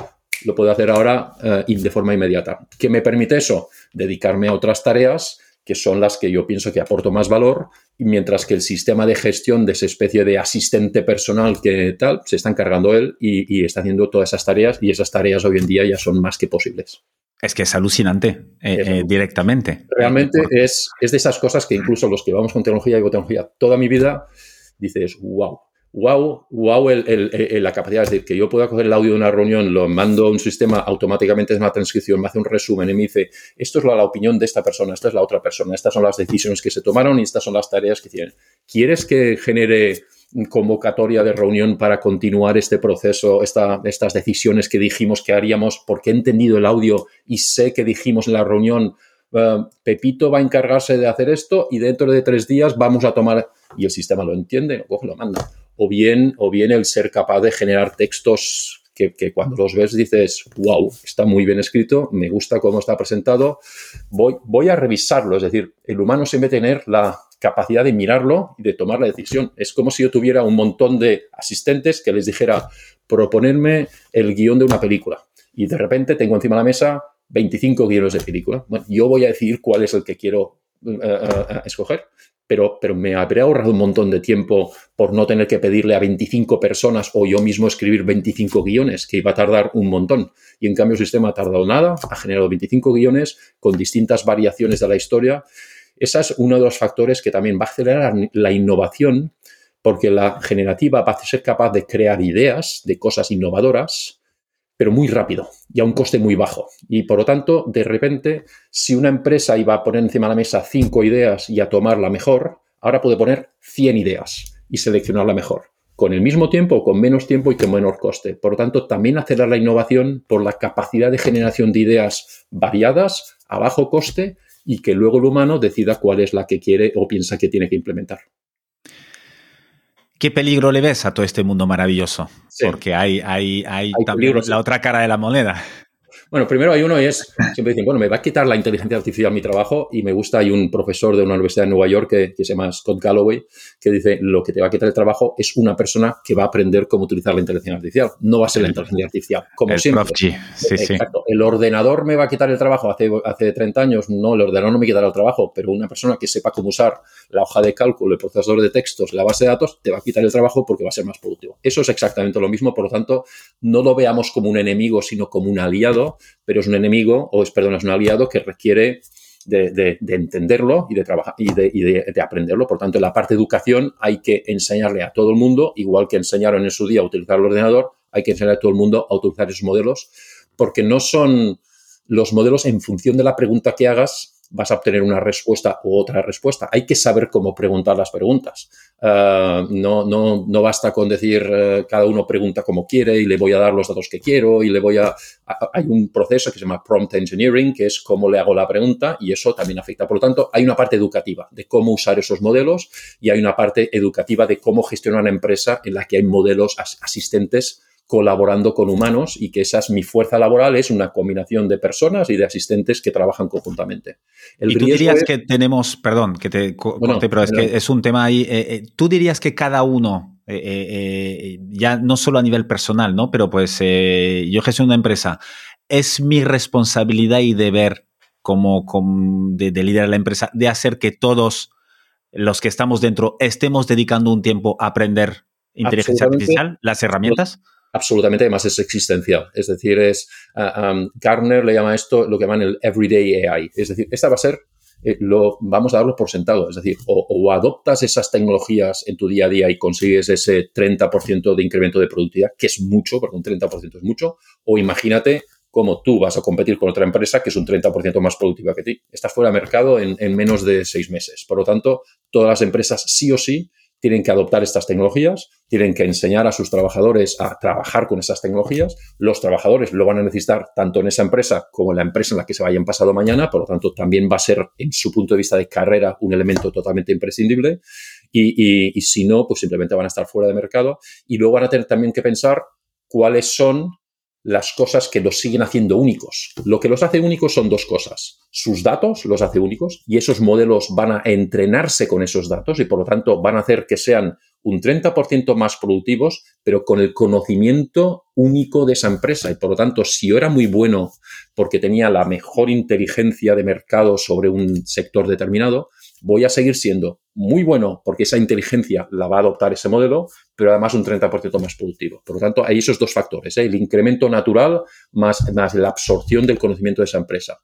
lo puedo hacer ahora eh, de forma inmediata. ¿Qué me permite eso? Dedicarme a otras tareas que son las que yo pienso que aporto más valor, mientras que el sistema de gestión de esa especie de asistente personal que tal, se está encargando él y, está haciendo todas esas tareas y esas tareas hoy en día ya son más que posibles. Es que es alucinante eh, eh, directamente. Realmente es, es de esas cosas que incluso los que vamos con tecnología y tecnología toda mi vida, dices, wow, wow, wow la capacidad, de que yo pueda coger el audio de una reunión, lo mando a un sistema, automáticamente es una transcripción, me hace un resumen y me dice, esto es la, opinión de esta persona, esta es la otra persona, estas son las decisiones que se tomaron y estas son las tareas que tienen. ¿Quieres que genere convocatoria de reunión para continuar este proceso, estas decisiones que dijimos que haríamos, porque he entendido el audio y sé que dijimos en la reunión, eh, Pepito va a encargarse de hacer esto y dentro de tres días vamos a tomar, y el sistema lo entiende, lo coge, lo manda o bien, o bien el ser capaz de generar textos que, cuando los ves dices, wow, está muy bien escrito, me gusta cómo está presentado, voy, voy a revisarlo. Es decir, el humano siempre tener la capacidad de mirarlo y de tomar la decisión. Es como si yo tuviera un montón de asistentes que les dijera, proponerme el guion de una película. Y de repente tengo encima de la mesa 25 guiones de película. Yo voy a decidir cuál es el que quiero eh, eh, eh, escoger pero, pero me habría ahorrado un montón de tiempo por no tener que pedirle a 25 personas o yo mismo escribir 25 guiones, que iba a tardar un montón. Y en cambio el sistema ha tardado nada, ha generado 25 guiones con distintas variaciones de la historia. Ese es uno de los factores que también va a acelerar la innovación, porque la generativa va a ser capaz de crear ideas de cosas innovadoras pero muy rápido y a un coste muy bajo. Y por lo tanto, de repente, si una empresa iba a poner encima de la mesa cinco ideas y a tomar la mejor, ahora puede poner 100 ideas y seleccionar la mejor, con el mismo tiempo, con menos tiempo y con menor coste. Por lo tanto, también acelerar la innovación por la capacidad de generación de ideas variadas, a bajo coste, y que luego el humano decida cuál es la que quiere o piensa que tiene que implementar. ¿Qué peligro le ves a todo este mundo maravilloso? Porque hay, hay, hay, también la otra cara de la moneda. Bueno, primero hay uno y es, siempre dicen, bueno, me va a quitar la inteligencia artificial mi trabajo y me gusta, hay un profesor de una universidad de Nueva York que, se llama Scott Galloway, que dice, lo que te va a quitar el trabajo es una persona que va a aprender cómo utilizar la inteligencia artificial, no va a ser la inteligencia artificial, como siempre. Sí, Exacto. El ordenador me va a quitar el trabajo hace, hace 30 años, no, el ordenador no me quitará el trabajo, pero una persona que sepa cómo usar la hoja de cálculo, el procesador de textos, la base de datos, te va a quitar el trabajo porque va a ser más productivo. Eso es exactamente lo mismo, por lo tanto, no lo veamos como un enemigo, sino como un aliado pero es un enemigo, o es, perdón, es un aliado que requiere de, entenderlo y de trabajar y, de, aprenderlo. Por tanto, en la parte de educación hay que enseñarle a todo el mundo, igual que enseñaron en su día a utilizar el ordenador, hay que enseñar a todo el mundo a utilizar esos modelos, porque no son los modelos en función de la pregunta que hagas, vas a obtener una respuesta u otra respuesta. Hay que saber cómo preguntar las preguntas. Eh, no, no, no, basta con decir eh, cada uno pregunta como quiere y le voy a dar los datos que quiero y le voy a, Hay un proceso que se llama prompt engineering, que es cómo le hago la pregunta y eso también afecta. Por lo tanto, hay una parte educativa de cómo usar esos modelos y hay una parte educativa de cómo gestionar una empresa en la que hay modelos asistentes colaborando con humanos y que esa es mi fuerza laboral, es una combinación de personas y de asistentes que trabajan conjuntamente. y tú dirías que tenemos, perdón, que te corte, pero es que es un tema ahí, eh, eh, tú dirías que cada uno, eh, ya no solo a nivel personal, ¿no? Pero pues yo gestiono una empresa, es mi responsabilidad y deber como, como de, de liderar la empresa, de hacer que todos los que estamos dentro estemos dedicando un tiempo a aprender inteligencia artificial, las herramientas absolutamente, además es existencial. Es decir, es uh, Gartner le llama esto lo que llaman el everyday AI. Es decir, esta va a ser, eh, lo, vamos a darlo por sentado. Es decir, o, adoptas esas tecnologías en tu día a día y consigues ese 30% de incremento de productividad, que es mucho, porque un 30% es mucho, o imagínate cómo tú vas a competir con otra empresa que es un 30% más productiva que ti. Estás fuera de mercado en menos de seis meses. Por lo tanto, todas las empresas sí o sí tienen que adoptar estas tecnologías, tienen que enseñar a sus trabajadores a trabajar con esas tecnologías. Los trabajadores lo van a necesitar tanto en esa empresa como en la empresa en la que se vayan pasado mañana, por lo tanto también va a ser en su punto de vista de carrera un elemento totalmente imprescindible. Y, y si no, pues simplemente van a estar fuera de mercado y luego van a tener también que pensar cuáles son las cosas que los siguen haciendo únicos. Lo que los hace únicos son dos cosas. Sus datos los hace únicos y esos modelos van a entrenarse con esos datos y por lo tanto van a hacer que sean un 30% más productivos, pero con el conocimiento único de esa empresa. Y por lo tanto, si yo era muy bueno porque tenía la mejor inteligencia de mercado sobre un sector determinado, voy a seguir siendo muy bueno porque esa inteligencia la va a adoptar ese modelo, pero además un 30% más productivo. Por lo tanto, hay esos dos factores, ¿eh? el incremento natural más, más la absorción del conocimiento de esa empresa.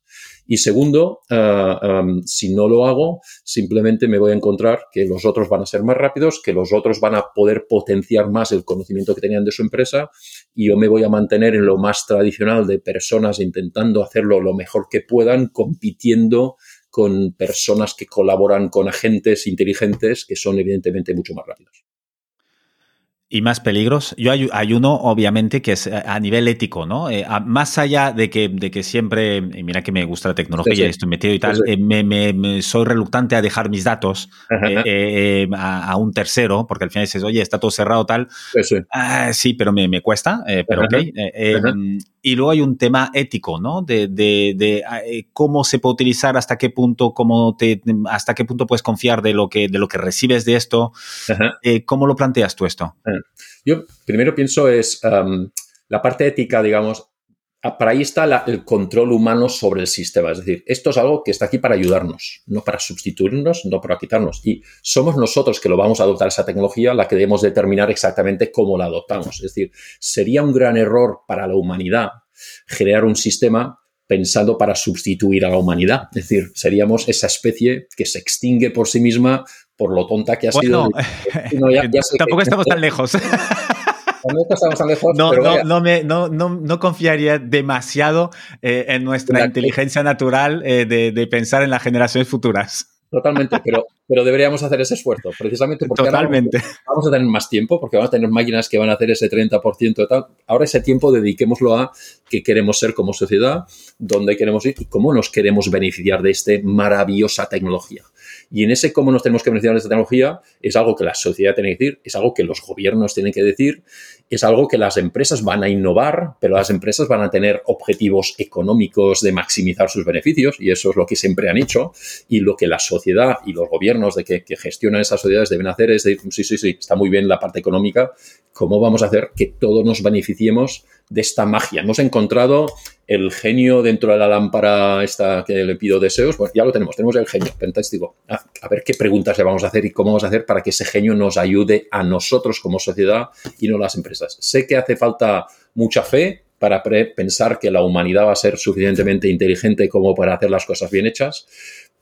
Y segundo, um, si no lo hago, simplemente me voy a encontrar que los otros van a ser más rápidos, que los otros van a poder potenciar más el conocimiento que tenían de su empresa y yo me voy a mantener en lo más tradicional de personas intentando hacerlo lo mejor que puedan, compitiendo con personas que colaboran con agentes inteligentes que son evidentemente mucho más rápidos. Y más peligros. Yo hay, uno, obviamente, que es eh, a nivel ético, ¿no? Eh, más allá de que, de que siempre, mira que me gusta la tecnología, y estoy metido y tal, eh, me, soy reluctante a dejar mis datos a, un tercero, porque al final dices, oye, está todo cerrado, tal. Ah, sí, pero me, me cuesta, pero ok. y luego hay un tema ético, ¿no? De, de, de, cómo se puede utilizar, hasta qué punto, cómo te, hasta qué punto puedes confiar de lo que, de lo que recibes de esto. ¿Cómo lo planteas tú esto? Yo primero pienso es la parte ética, digamos, para ahí está el control humano sobre el sistema. Es decir, esto es algo que está aquí para ayudarnos, no para sustituirnos, no para quitarnos. Y somos nosotros que lo vamos a adoptar esa tecnología la que debemos determinar exactamente cómo la adoptamos. Es decir, sería un gran error para la humanidad generar un sistema pensando para sustituir a la humanidad. Es decir, seríamos esa especie que se extingue por sí misma por lo tonta que ha sido. tampoco estamos tan lejos. No, no, me, no, no, confiaría demasiado eh, en nuestra inteligencia natural eh, de, de, pensar en las generaciones futuras. Totalmente, pero, pero deberíamos hacer ese esfuerzo, precisamente porque Totalmente. vamos a tener más tiempo, porque vamos a tener máquinas que van a hacer ese 30% de tal. Ahora ese tiempo dediquémoslo a qué queremos ser como sociedad, dónde queremos ir y cómo nos queremos beneficiar de esta maravillosa tecnología. Y en ese cómo nos tenemos que beneficiar de esta tecnología es algo que la sociedad tiene que decir, es algo que los gobiernos tienen que decir, es algo que las empresas van a innovar, pero las empresas van a tener objetivos económicos de maximizar sus beneficios y eso es lo que siempre han hecho y lo que la sociedad y los gobiernos de que, gestionan esas sociedades deben hacer es decir, sí, sí, sí, está muy bien la parte económica, ¿cómo vamos a hacer que todos nos beneficiemos de esta magia? Hemos encontrado el genio dentro de la lámpara esta que le pido deseos, pues ya lo tenemos, tenemos el genio, fantástico. A, a, ver qué preguntas le vamos a hacer y cómo vamos a hacer para que ese genio nos ayude a nosotros como sociedad y no a las empresas. Sé que hace falta mucha fe para pensar que la humanidad va a ser suficientemente inteligente como para hacer las cosas bien hechas,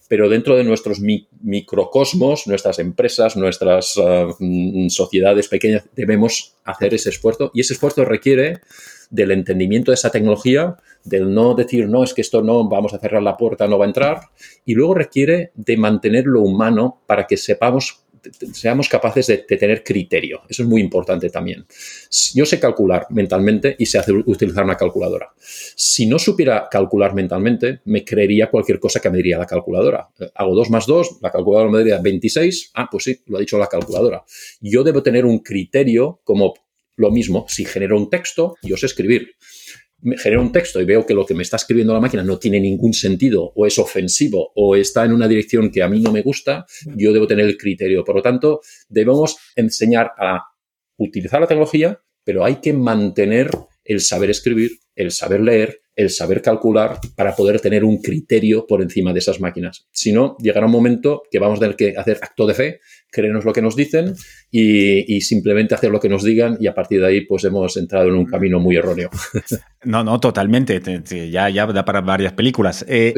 pero dentro de nuestros microcosmos, nuestras empresas, nuestras uh, sociedades pequeñas, debemos hacer ese esfuerzo y ese esfuerzo requiere del entendimiento de esa tecnología, del no decir, no, es que esto no, vamos a cerrar la puerta, no va a entrar, y luego requiere de mantener lo humano para que sepamos seamos capaces de, tener criterio. Eso es muy importante también. Yo sé calcular mentalmente y sé hacer, utilizar una calculadora. Si no supiera calcular mentalmente, me creería cualquier cosa que me diría la calculadora. Hago 2 más 2, la calculadora me diría 26. Ah, pues sí, lo ha dicho la calculadora. Yo debo tener un criterio como lo mismo, si genero un texto, yo sé escribir. Genero un texto y veo que lo que me está escribiendo la máquina no tiene ningún sentido o es ofensivo o está en una dirección que a mí no me gusta, yo debo tener el criterio. Por lo tanto, debemos enseñar a utilizar la tecnología, pero hay que mantener el saber escribir, el saber leer, el saber calcular para poder tener un criterio por encima de esas máquinas. Si no, llegará un momento que vamos a tener que hacer acto de fe, creernos lo que nos dicen y, simplemente hacer lo que nos digan y a partir de ahí pues hemos entrado en un camino muy erróneo. No, no, totalmente. Ya, ya da para varias películas. Eh,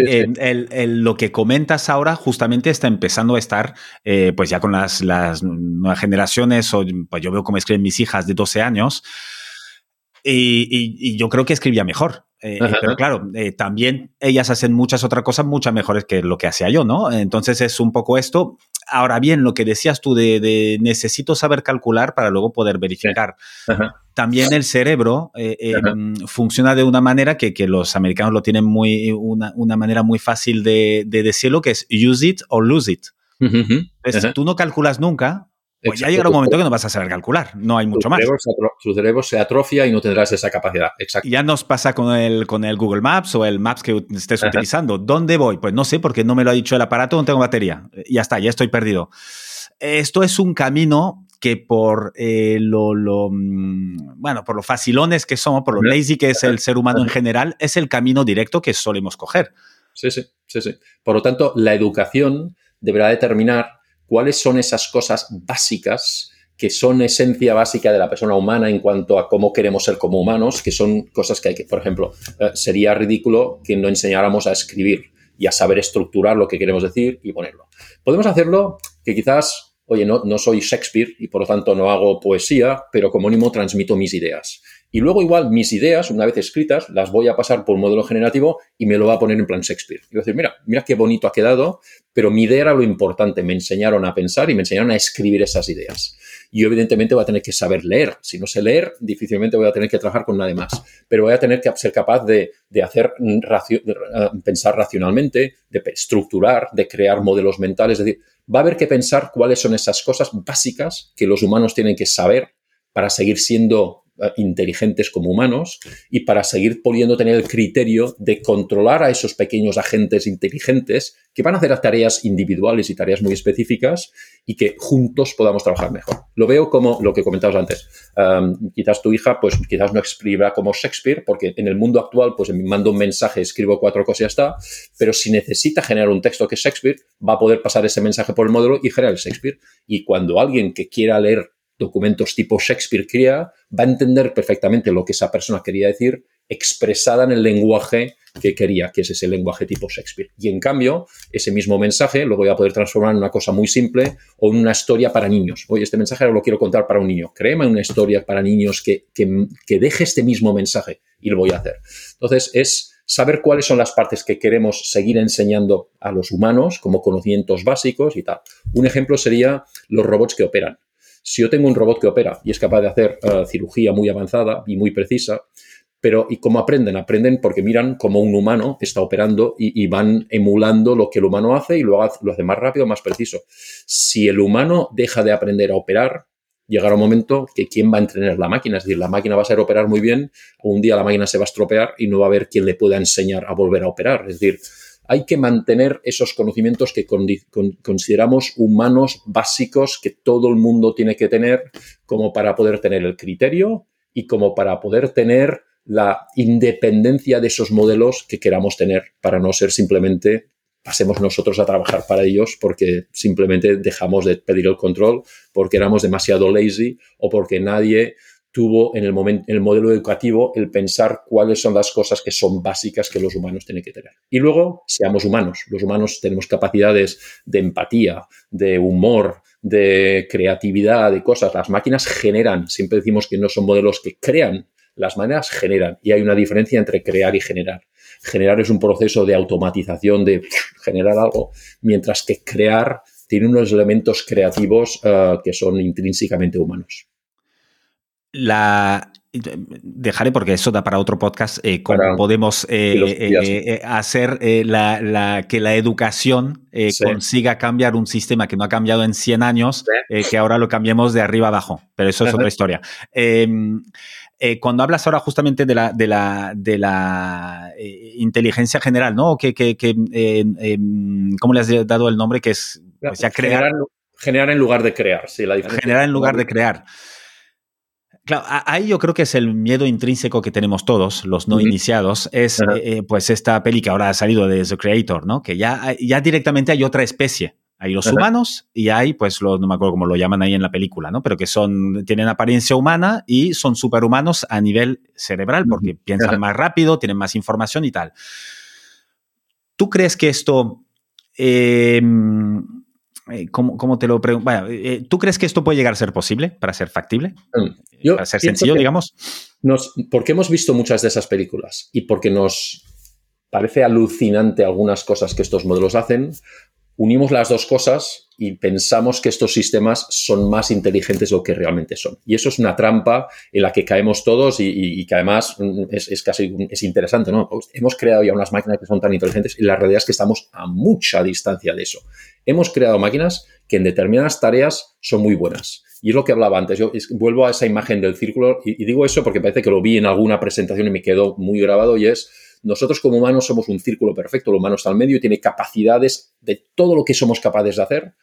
lo que comentas ahora justamente está empezando a estar eh, pues ya con las, las nuevas generaciones, o, pues yo veo cómo escriben mis hijas de 12 años, y, yo creo que escribía mejor. Eh, pero claro, eh, también ellas hacen muchas otras cosas muchas mejores que lo que hacía yo, ¿no? Entonces es un poco esto. Ahora bien, lo que decías tú de, necesito saber calcular para luego poder verificar. También el cerebro eh, em, funciona de una manera que, que, los americanos lo tienen muy, una, una manera muy fácil de, de, decirlo, que es use it or lose it. Entonces, tú no calculas nunca, pues ya llegará un momento que no vas a saber calcular, no hay mucho más. su cerebro se atrofia y no tendrás esa capacidad. Exacto. Ya nos pasa con el, con el Google Maps o el Maps que estés utilizando. ¿Dónde voy? Pues no sé, porque no me lo ha dicho el aparato, no tengo batería. Ya está, ya estoy perdido. Esto es un camino que por eh, lo, mm, bueno, por lo facilones que somos, por lo lazy que es el ser humano en general, es el camino directo que solemos coger. Sí, sí, sí, sí. Por lo tanto, la educación deberá determinar cuáles son esas cosas básicas que son esencia básica de la persona humana en cuanto a cómo queremos ser como humanos, que son cosas que hay que, por ejemplo, eh, sería ridículo que no enseñáramos a escribir y a saber estructurar lo que queremos decir y ponerlo. Podemos hacerlo que quizás, oye, no, soy Shakespeare y por lo tanto no hago poesía, pero como mínimo transmito mis ideas. Y luego igual mis ideas, una vez escritas, las voy a pasar por un modelo generativo y me lo va a poner en plan Shakespeare. Y voy a decir, mira, mira qué bonito ha quedado, pero mi idea era lo importante. Me enseñaron a pensar y me enseñaron a escribir esas ideas. Yo evidentemente voy a tener que saber leer. Si no sé leer, difícilmente voy a tener que trabajar con nadie más. Pero voy a tener que ser capaz de, hacer eh, pensar racionalmente, de estructurar, de crear modelos mentales. Es decir, va a haber que pensar cuáles son esas cosas básicas que los humanos tienen que saber para seguir siendo inteligentes como humanos y para seguir pudiendo tener el criterio de controlar a esos pequeños agentes inteligentes que van a hacer tareas individuales y tareas muy específicas y que juntos podamos trabajar mejor. Lo veo como lo que comentabas antes. quizás tu hija, pues quizás no escriba como Shakespeare, porque en el mundo actual, pues mando un mensaje, escribo cuatro cosas y ya está, pero si necesita generar un texto que es Shakespeare, va a poder pasar ese mensaje por el módulo y generar el Shakespeare. Y cuando alguien que quiera leer documentos tipo Shakespeare crea, va a entender perfectamente lo que esa persona quería decir expresada en el lenguaje que quería, que es ese lenguaje tipo Shakespeare. Y en cambio, ese mismo mensaje lo voy a poder transformar en una cosa muy simple o en una historia para niños. Oye, este mensaje lo quiero contar para un niño. Créeme una historia para niños que, que, que deje este mismo mensaje y lo voy a hacer. Entonces, es saber cuáles son las partes que queremos seguir enseñando a los humanos como conocimientos básicos y tal. Un ejemplo sería los robots que operan. Si yo tengo un robot que opera y es capaz de hacer eh, cirugía muy avanzada y muy precisa, pero ¿y cómo aprenden? Aprenden porque miran cómo un humano está operando y, van emulando lo que el humano hace y lo hace, más rápido, más preciso. Si el humano deja de aprender a operar, llegará un momento que quién va a entrenar la máquina. Es decir, la máquina va a saber operar muy bien, un día la máquina se va a estropear y no va a haber quien le pueda enseñar a volver a operar. Es decir, hay que mantener esos conocimientos que consideramos humanos básicos que todo el mundo tiene que tener como para poder tener el criterio y como para poder tener la independencia de esos modelos que queramos tener para no ser simplemente pasemos nosotros a trabajar para ellos porque simplemente dejamos de pedir el control porque éramos demasiado lazy o porque nadie tuvo en el, momento, el modelo educativo el pensar cuáles son las cosas que son básicas que los humanos tienen que tener. Y luego, seamos humanos. Los humanos tenemos capacidades de empatía, de humor, de creatividad, de cosas. Las máquinas generan. Siempre decimos que no son modelos que crean, las máquinas generan. Y hay una diferencia entre crear y generar. Generar es un proceso de automatización, de generar algo, mientras que crear tiene unos elementos creativos eh, que son intrínsecamente humanos la dejaré porque eso da para otro podcast eh, cómo podemos eh, eh, hacer la, que la educación consiga cambiar un sistema que no ha cambiado en 100 años, que ahora lo cambiemos de arriba abajo, pero eso es otra historia. Em, cuando hablas ahora justamente de la, de la, de la inteligencia general, ¿no? Que, que, em, ¿Cómo le has dado el nombre? Que es pues, crear, generar, en lugar de crear, sí, la Generar en lugar de crear. Claro, ahí yo creo que es el miedo intrínseco que tenemos todos, los no iniciados, es eh, eh, pues esta peli que ahora ha salido de The Creator, ¿no? Que ya, ya directamente hay otra especie. Hay los humanos y hay, pues, no me acuerdo cómo lo llaman ahí en la película, ¿no? Pero que son, tienen apariencia humana y son superhumanos a nivel cerebral porque piensan más rápido, tienen más información y tal. ¿Tú crees que esto eh, eh, ¿cómo, te lo pregunto? Eh, ¿Tú crees que esto puede llegar a ser posible para ser factible? Mm. para ser sencillo, digamos. Nos, porque hemos visto muchas de esas películas y porque nos parece alucinante algunas cosas que estos modelos hacen, unimos las dos cosas y pensamos que estos sistemas son más inteligentes de lo que realmente son. Y eso es una trampa en la que caemos todos y, que además mm, es, casi es interesante, ¿no? Hemos creado ya unas máquinas que son tan inteligentes y la realidad es que estamos a mucha distancia de eso. Hemos creado máquinas que en determinadas tareas son muy buenas. Y es lo que hablaba antes. Yo vuelvo a esa imagen del círculo y digo eso porque parece que lo vi en alguna presentación y me quedó muy grabado y es nosotros como humanos somos un círculo perfecto, el humano está al medio y tiene capacidades de todo lo que somos capaces de hacer,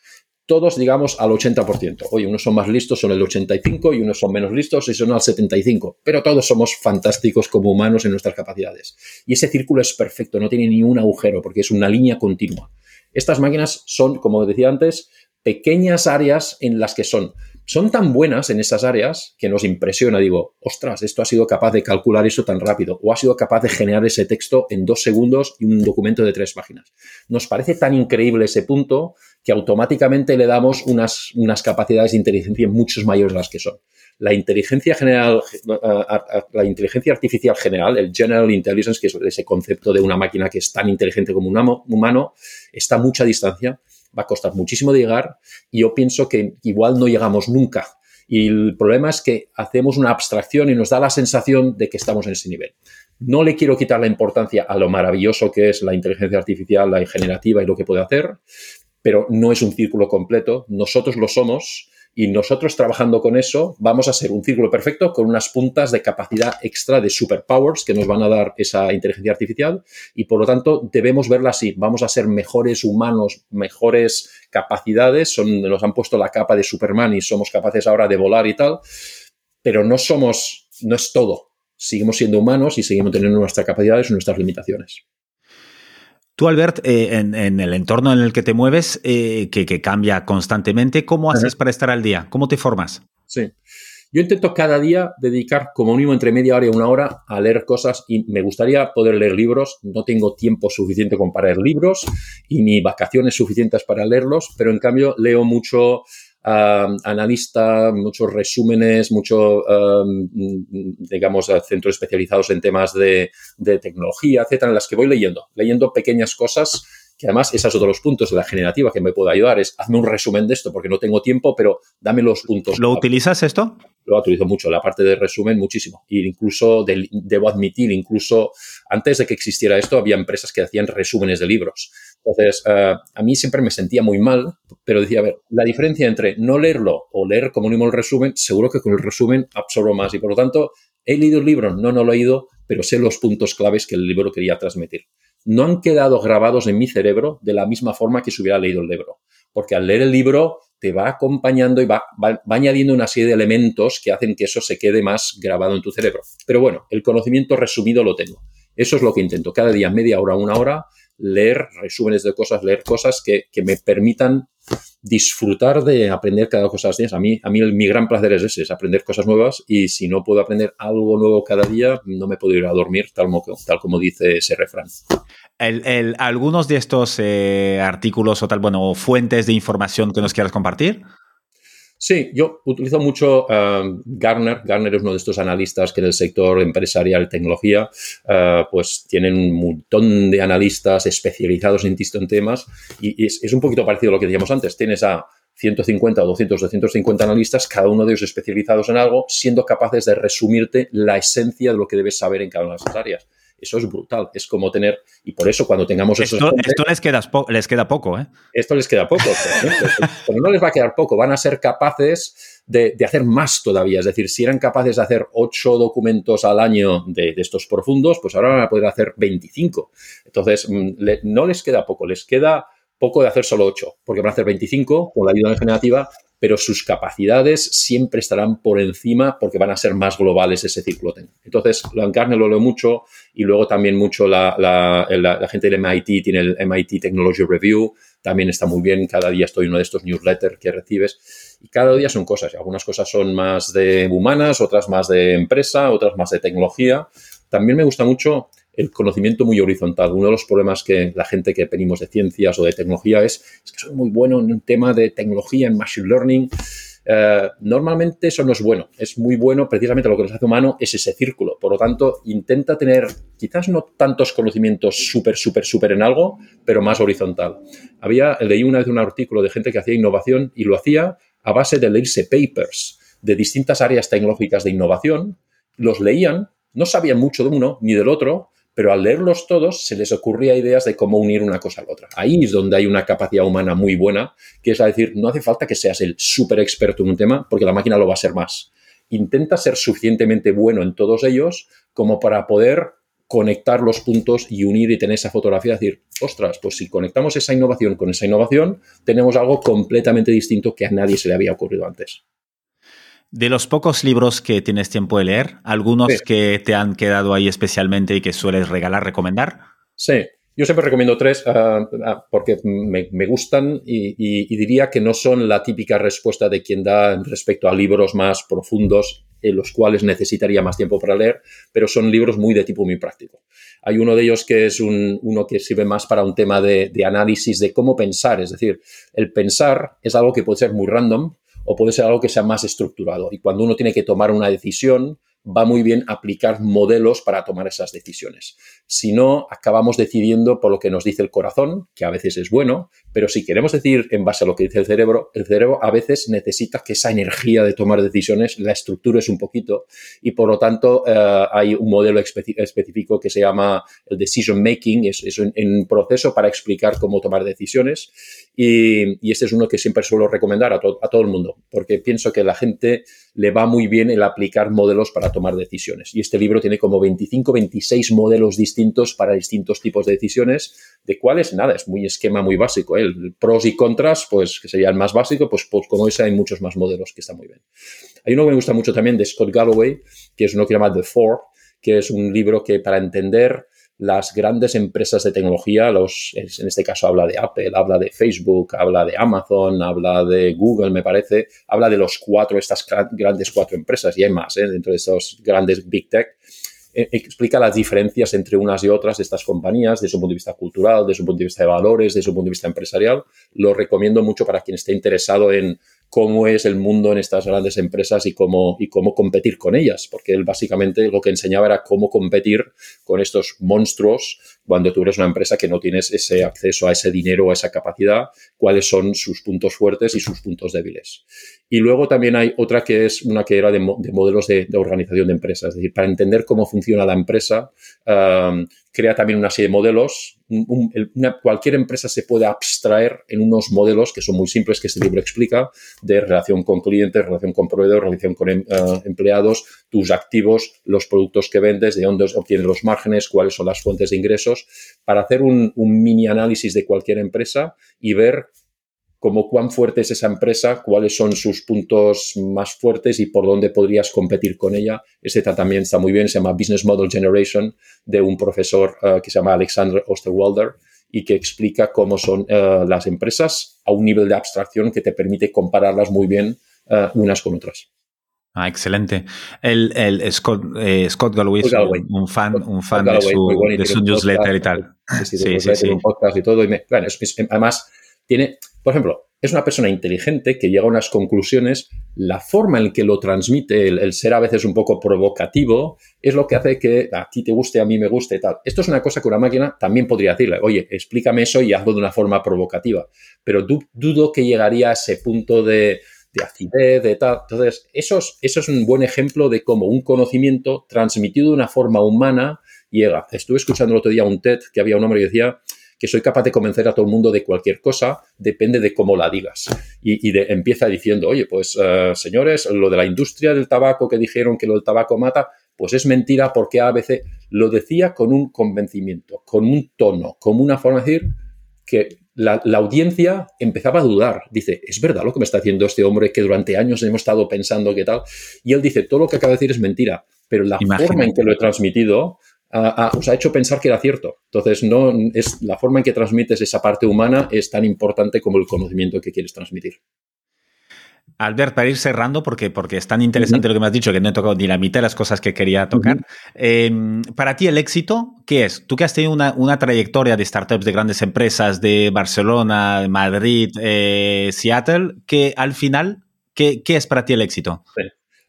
todos digamos al 80%. Oye, unos son más listos, son el 85 y unos son menos listos y son al 75, pero todos somos fantásticos como humanos en nuestras capacidades. Y ese círculo es perfecto, no tiene ni un agujero porque es una línea continua. Estas máquinas son, como decía antes, pequeñas áreas en las que son son tan buenas en esas áreas que nos impresiona. Digo, ostras, esto ha sido capaz de calcular eso tan rápido o ha sido capaz de generar ese texto en dos segundos y un documento de tres páginas. Nos parece tan increíble ese punto que automáticamente le damos unas, unas capacidades de inteligencia mucho mayores las que son. La inteligencia general, la inteligencia artificial general, el general intelligence, que es ese concepto de una máquina que es tan inteligente como un humano, está a mucha distancia va a costar muchísimo de llegar y yo pienso que igual no llegamos nunca. Y el problema es que hacemos una abstracción y nos da la sensación de que estamos en ese nivel. No le quiero quitar la importancia a lo maravilloso que es la inteligencia artificial, la generativa y lo que puede hacer, pero no es un círculo completo. Nosotros lo somos y nosotros trabajando con eso vamos a ser un círculo perfecto con unas puntas de capacidad extra de superpowers que nos van a dar esa inteligencia artificial y por lo tanto debemos verla así. Vamos a ser mejores humanos, mejores capacidades. Nos han puesto la capa de Superman y somos capaces ahora de volar y tal, pero no somos, no es todo. Seguimos siendo humanos y seguimos teniendo nuestras capacidades y nuestras limitaciones. Tú, Albert, eh, en, el entorno en el que te mueves, eh, que, cambia constantemente, ¿cómo haces para estar al día? ¿Cómo te formas? Sí. Yo intento cada día dedicar como mínimo entre media hora y una hora a leer cosas y me gustaría poder leer libros. No tengo tiempo suficiente para leer libros y ni vacaciones suficientes para leerlos, pero en cambio leo mucho analista, muchos resúmenes, muchos, digamos, centros especializados en temas de, de, tecnología, etcétera, en las que voy leyendo, leyendo pequeñas cosas que además ese es otro de los puntos de la generativa que me puede ayudar, es hazme un resumen de esto porque no tengo tiempo, pero dame los puntos. ¿Lo utilizas esto? Lo utilizo mucho, la parte de resumen muchísimo. Y incluso debo admitir, incluso antes de que existiera esto, había empresas que hacían resúmenes de libros. Entonces, eh, a mí siempre me sentía muy mal, pero decía, a ver, la diferencia entre no leerlo o leer como mínimo el resumen, seguro que con el resumen absorbo más. Y por lo tanto, ¿he leído el libro? No, no lo he leído, pero sé los puntos claves que el libro quería transmitir no han quedado grabados en mi cerebro de la misma forma que si hubiera leído el libro. Porque al leer el libro te va acompañando y va, añadiendo una serie de elementos que hacen que eso se quede más grabado en tu cerebro. Pero bueno, el conocimiento resumido lo tengo. Eso es lo que intento. Cada día, media hora, una hora, leer resúmenes de cosas, leer cosas que, que me permitan disfrutar de aprender cada cosa días. A mí, a mí mi gran placer es ese, es aprender cosas nuevas y si no puedo aprender algo nuevo cada día, no me puedo ir a dormir, tal, tal como dice ese refrán. El, algunos de estos eh, artículos o tal, bueno, fuentes de información que nos quieras compartir. Sí, yo utilizo mucho um, Garner. Garner es uno de estos analistas que en el sector empresarial tecnología, uh, pues tienen un montón de analistas especializados en distintos temas y, es, un poquito parecido a lo que decíamos antes. Tienes a 150 o 200 o 250 analistas, cada uno de ellos especializados en algo, siendo capaces de resumirte la esencia de lo que debes saber en cada una de esas áreas. Eso es brutal. Es como tener. Y por eso, cuando tengamos esto, esos. Esto les queda, les queda poco, ¿eh? Esto les queda poco. pero no les va a quedar poco. Van a ser capaces de, hacer más todavía. Es decir, si eran capaces de hacer ocho documentos al año de, estos profundos, pues ahora van a poder hacer 25. Entonces, mm, no les queda poco. Les queda poco de hacer solo 8, porque van a hacer 25 con la ayuda generativa pero sus capacidades siempre estarán por encima porque van a ser más globales ese ciclo. Entonces, lo encarne lo leo mucho y luego también mucho la, la, gente del MIT tiene el MIT Technology Review, también está muy bien, cada día estoy en uno de estos newsletters que recibes y cada día son cosas, algunas cosas son más de humanas, otras más de empresa, otras más de tecnología. También me gusta mucho el conocimiento muy horizontal. Uno de los problemas que la gente que venimos de ciencias o de tecnología es, que soy muy bueno en un tema de tecnología, en machine learning. Eh, normalmente eso no es bueno. Es muy bueno, precisamente lo que nos hace humano es ese círculo. Por lo tanto, intenta tener quizás no tantos conocimientos súper, súper, súper en algo, pero más horizontal. Había, leí una vez un artículo de gente que hacía innovación y lo hacía a base de leerse papers de distintas áreas tecnológicas de innovación. Los leían, no sabían mucho de uno ni del otro, pero al leerlos todos se les ocurría ideas de cómo unir una cosa a la otra. Ahí es donde hay una capacidad humana muy buena, que es decir, no hace falta que seas el súper experto en un tema, porque la máquina lo va a ser más. Intenta ser suficientemente bueno en todos ellos como para poder conectar los puntos y unir y tener esa fotografía, decir, ostras, pues si conectamos esa innovación con esa innovación, tenemos algo completamente distinto que a nadie se le había ocurrido antes. De los pocos libros que tienes tiempo de leer, algunos que te han quedado ahí especialmente y que sueles regalar, recomendar. Sí, Yo siempre recomiendo tres ah, ah, porque me, gustan y, diría que no son la típica respuesta de quien da respecto a libros más profundos en los cuales necesitaría más tiempo para leer, pero son libros muy de tipo muy práctico. Hay uno de ellos que es uno que sirve más para un tema de, de análisis de cómo pensar, es decir, el pensar es algo que puede ser muy random o puede ser algo que sea más estructurado y cuando uno tiene que tomar una decisión, va muy bien aplicar modelos para tomar esas decisiones. Si no, acabamos decidiendo por lo que nos dice el corazón, que a veces es bueno, pero si queremos decir en base a lo que dice el cerebro, el cerebro a veces necesita que esa energía de tomar decisiones la estructures un poquito y por lo tanto eh, hay un modelo específico que se llama el decision making, es, es un, proceso para explicar cómo tomar decisiones y, este es uno que siempre suelo recomendar a, todo el mundo, porque pienso que la gente le va muy bien el aplicar modelos para tomar decisiones. Y este libro tiene como 25, 26 modelos distintos para distintos tipos de decisiones, de cuáles, nada, es muy esquema muy básico. ¿eh? El pros y contras, pues que sería el más básico, pues, pues, como ese hay muchos más modelos que están muy bien. Hay uno que me gusta mucho también de Scott Galloway, que es uno que llama The Four, que es un libro que para entender las grandes empresas de tecnología, en este caso habla de Apple, habla de Facebook, habla de Amazon, habla de Google, me parece, habla de los cuatro, estas grandes cuatro empresas, y hay más ¿eh? dentro de estos grandes Big Tech, e, explica las diferencias entre unas y otras de estas compañías desde un punto de vista cultural, desde un punto de vista de valores, desde un punto de vista empresarial. Lo recomiendo mucho para quien esté interesado en cómo es el mundo en estas grandes empresas y cómo, y cómo competir con ellas, porque él básicamente lo que enseñaba era cómo competir con estos monstruos cuando tú eres una empresa que no tienes ese acceso a ese dinero, a esa capacidad, cuáles son sus puntos fuertes y sus puntos débiles. Y luego también hay otra que es una que era de, modelos de, organización de empresas, es decir, para entender cómo funciona la empresa, crea también una serie de modelos. cualquier empresa se puede abstraer en unos modelos que son muy simples, que este libro explica, de relación con clientes, relación con proveedores, relación con em, eh, empleados, tus activos, los productos que vendes, de dónde obtienes los márgenes, cuáles son las fuentes de ingresos, para hacer un, un mini análisis de cualquier empresa y ver como cuán fuerte es esa empresa, cuáles son sus puntos más fuertes y por dónde podrías competir con ella. Este también está muy bien, se llama Business Model Generation, de un profesor eh, que se llama Alexander Osterwalder y que explica cómo son eh, las empresas a un nivel de abstracción que te permite compararlas muy bien uh, unas con otras. Ah, excelente. El, el Scott, Scott Galloway, un fan, un fan de su, newsletter y tal. Sí, sí, sí, sí, Un podcast y todo. Y bueno, además, tiene, por ejemplo, es una persona inteligente que llega a unas conclusiones, la forma en que lo transmite, el, ser a veces un poco provocativo, es lo que hace que a ti te guste, a mí me guste tal. Esto es una cosa que una máquina también podría decirle, oye, explícame eso y hazlo de una forma provocativa. Pero dudo que llegaría a ese punto de, acidez, de tal. Entonces, eso eso es un buen ejemplo de cómo un conocimiento transmitido de una forma humana llega. Estuve escuchando el otro día un TED que había un hombre que decía que soy capaz de convencer a todo el mundo de cualquier cosa, depende de cómo la digas. Y, empieza diciendo, oye, pues eh, señores, lo de la industria del tabaco que dijeron que lo del tabaco mata, pues es mentira porque a veces lo decía con un convencimiento, con un tono, como una forma de decir que la, audiencia empezaba a dudar. Dice, es verdad lo que me está diciendo este hombre que durante años hemos estado pensando que tal. Y él dice, todo lo que acaba de decir es mentira, pero la forma en que lo he transmitido os ha hecho pensar que era cierto. Entonces, no es la forma en que transmites esa parte humana es tan importante como el conocimiento que quieres transmitir. Albert, para ir cerrando, porque, porque es tan interesante lo que me has dicho que no he tocado ni la mitad de las cosas que quería tocar. Em, para ti, el éxito, ¿qué es? Tú que has tenido una, trayectoria de startups de grandes empresas de Barcelona, Madrid, eh, Seattle, que al final, ¿qué, es para ti el éxito?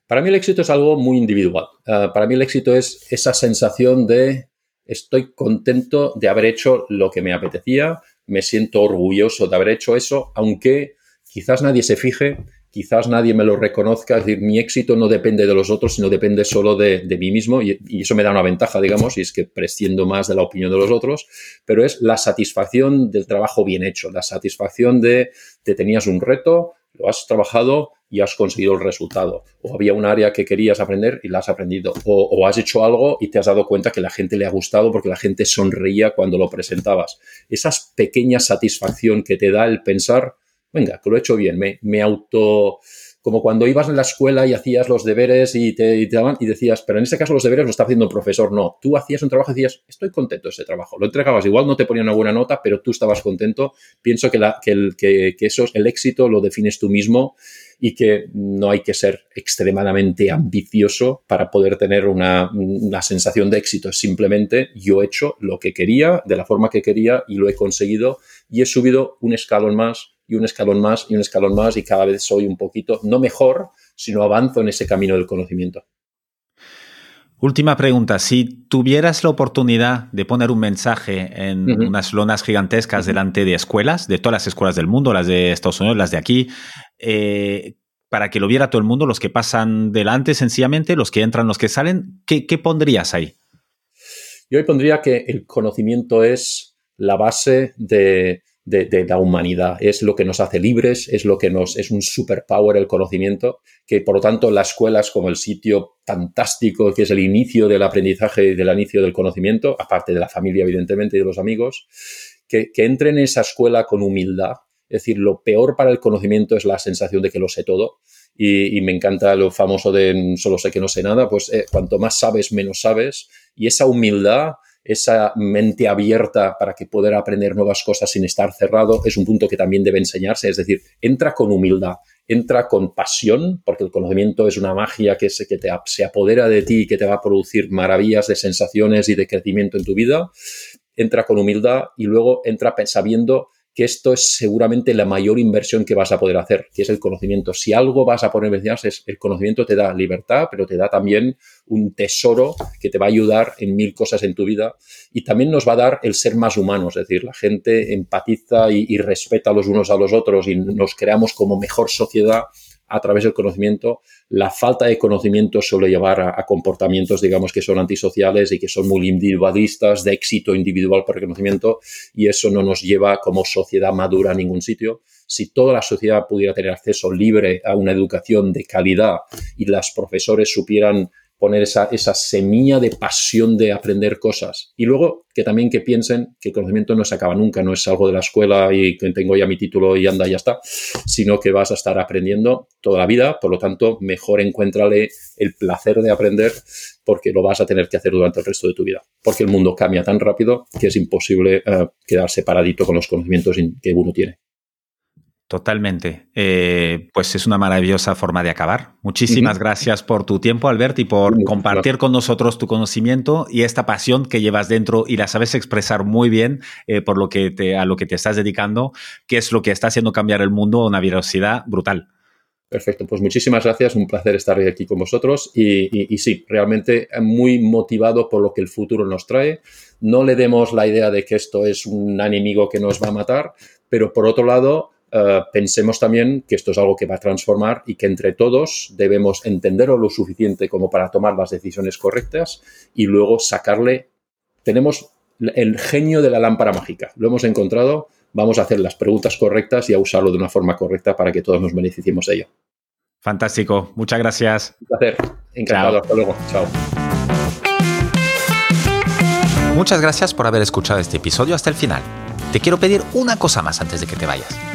Para mí el éxito es algo muy individual. Ah, para mí el éxito es esa sensación de estoy contento de haber hecho lo que me apetecía, me siento orgulloso de haber hecho eso, aunque quizás nadie se fije, quizás nadie me lo reconozca, es decir, mi éxito no depende de los otros, sino depende solo de, mí mismo y, eso me da una ventaja, digamos, y es que presciendo más de la opinión de los otros, pero es la satisfacción del trabajo bien hecho, la satisfacción de te tenías un reto, lo has trabajado, y has conseguido el resultado. O había un área que querías aprender y la has aprendido. O, has hecho algo y te has dado cuenta que la gente le ha gustado porque la gente sonreía cuando lo presentabas. Esa pequeña satisfacción que te da el pensar, venga, que lo he hecho bien, me, me auto como cuando ibas en la escuela y hacías los deberes y te, daban y decías, pero en ese caso los deberes lo está haciendo un profesor. No, tú hacías un trabajo y decías, estoy contento de ese trabajo. Lo entregabas, igual no te ponía una buena nota, pero tú estabas contento. Pienso que, la, que, el, que, que eso, el éxito lo defines tú mismo y que no hay que ser extremadamente ambicioso para poder tener una, una, sensación de éxito. Simplemente yo he hecho lo que quería, de la forma que quería y lo he conseguido y he subido un escalón más y un escalón más y un escalón más y cada vez soy un poquito, no mejor, sino avanzo en ese camino del conocimiento. Última pregunta. Si tuvieras la oportunidad de poner un mensaje en unas lonas gigantescas delante de escuelas, de todas las escuelas del mundo, las de Estados Unidos, las de aquí, eh, para que lo viera todo el mundo, los que pasan delante sencillamente, los que entran, los que salen, ¿qué, qué pondrías ahí? Yo ahí pondría que el conocimiento es la base de, de, la humanidad. Es lo que nos hace libres, es lo que nos es un superpower el conocimiento, que por lo tanto la escuela es como el sitio fantástico que es el inicio del aprendizaje y del inicio del conocimiento, aparte de la familia evidentemente y de los amigos, que, que entre en esa escuela con humildad. Es decir, lo peor para el conocimiento es la sensación de que lo sé todo. Y, me encanta lo famoso de solo sé que no sé nada, pues eh, cuanto más sabes, menos sabes. Y esa humildad esa mente abierta para que poder aprender nuevas cosas sin estar cerrado es un punto que también debe enseñarse. Es decir, entra con humildad, entra con pasión, porque el conocimiento es una magia que, se, que te, se apodera de ti y que te va a producir maravillas de sensaciones y de crecimiento en tu vida. Entra con humildad y luego entra sabiendo que esto es seguramente la mayor inversión que vas a poder hacer, que es el conocimiento. Si algo vas a poner en es el conocimiento te da libertad, pero te da también un tesoro que te va a ayudar en mil cosas en tu vida y también nos va a dar el ser más humanos, es decir, la gente empatiza y, y respeta los unos a los otros y nos creamos como mejor sociedad a través del conocimiento. La falta de conocimiento suele llevar a, comportamientos, digamos, que son antisociales y que son muy individualistas, de éxito individual por reconocimiento, y eso no nos lleva como sociedad madura a ningún sitio. Si toda la sociedad pudiera tener acceso libre a una educación de calidad y las profesores supieran poner esa, esa semilla de pasión de aprender cosas. Y luego que también que piensen que el conocimiento no se acaba nunca, no es algo de la escuela y que tengo ya mi título y anda, ya está, sino que vas a estar aprendiendo toda la vida, por lo tanto, mejor encuéntrale el placer de aprender porque lo vas a tener que hacer durante el resto de tu vida, porque el mundo cambia tan rápido que es imposible uh, quedarse paradito con los conocimientos que uno tiene. Totalmente. Eh, pues es una maravillosa forma de acabar. Muchísimas gracias por tu tiempo, Albert, y por compartir con nosotros tu conocimiento y esta pasión que llevas dentro y la sabes expresar muy bien eh, por lo que te, a lo que te estás dedicando, que es lo que está haciendo cambiar el mundo a una velocidad brutal. Perfecto, pues muchísimas gracias, un placer estar aquí con vosotros y, y, sí, realmente muy motivado por lo que el futuro nos trae. No le demos la idea de que esto es un enemigo que nos va a matar, pero por otro lado, eh, pensemos también que esto es algo que va a transformar y que entre todos debemos entenderlo lo suficiente como para tomar las decisiones correctas y luego sacarle. Tenemos el genio de la lámpara mágica, lo hemos encontrado, vamos a hacer las preguntas correctas y a usarlo de una forma correcta para que todos nos beneficiemos de ello. Fantástico, muchas gracias. Un placer, encantado, hasta luego, chao. Muchas gracias por haber escuchado este episodio hasta el final. Te quiero pedir una cosa más antes de que te vayas.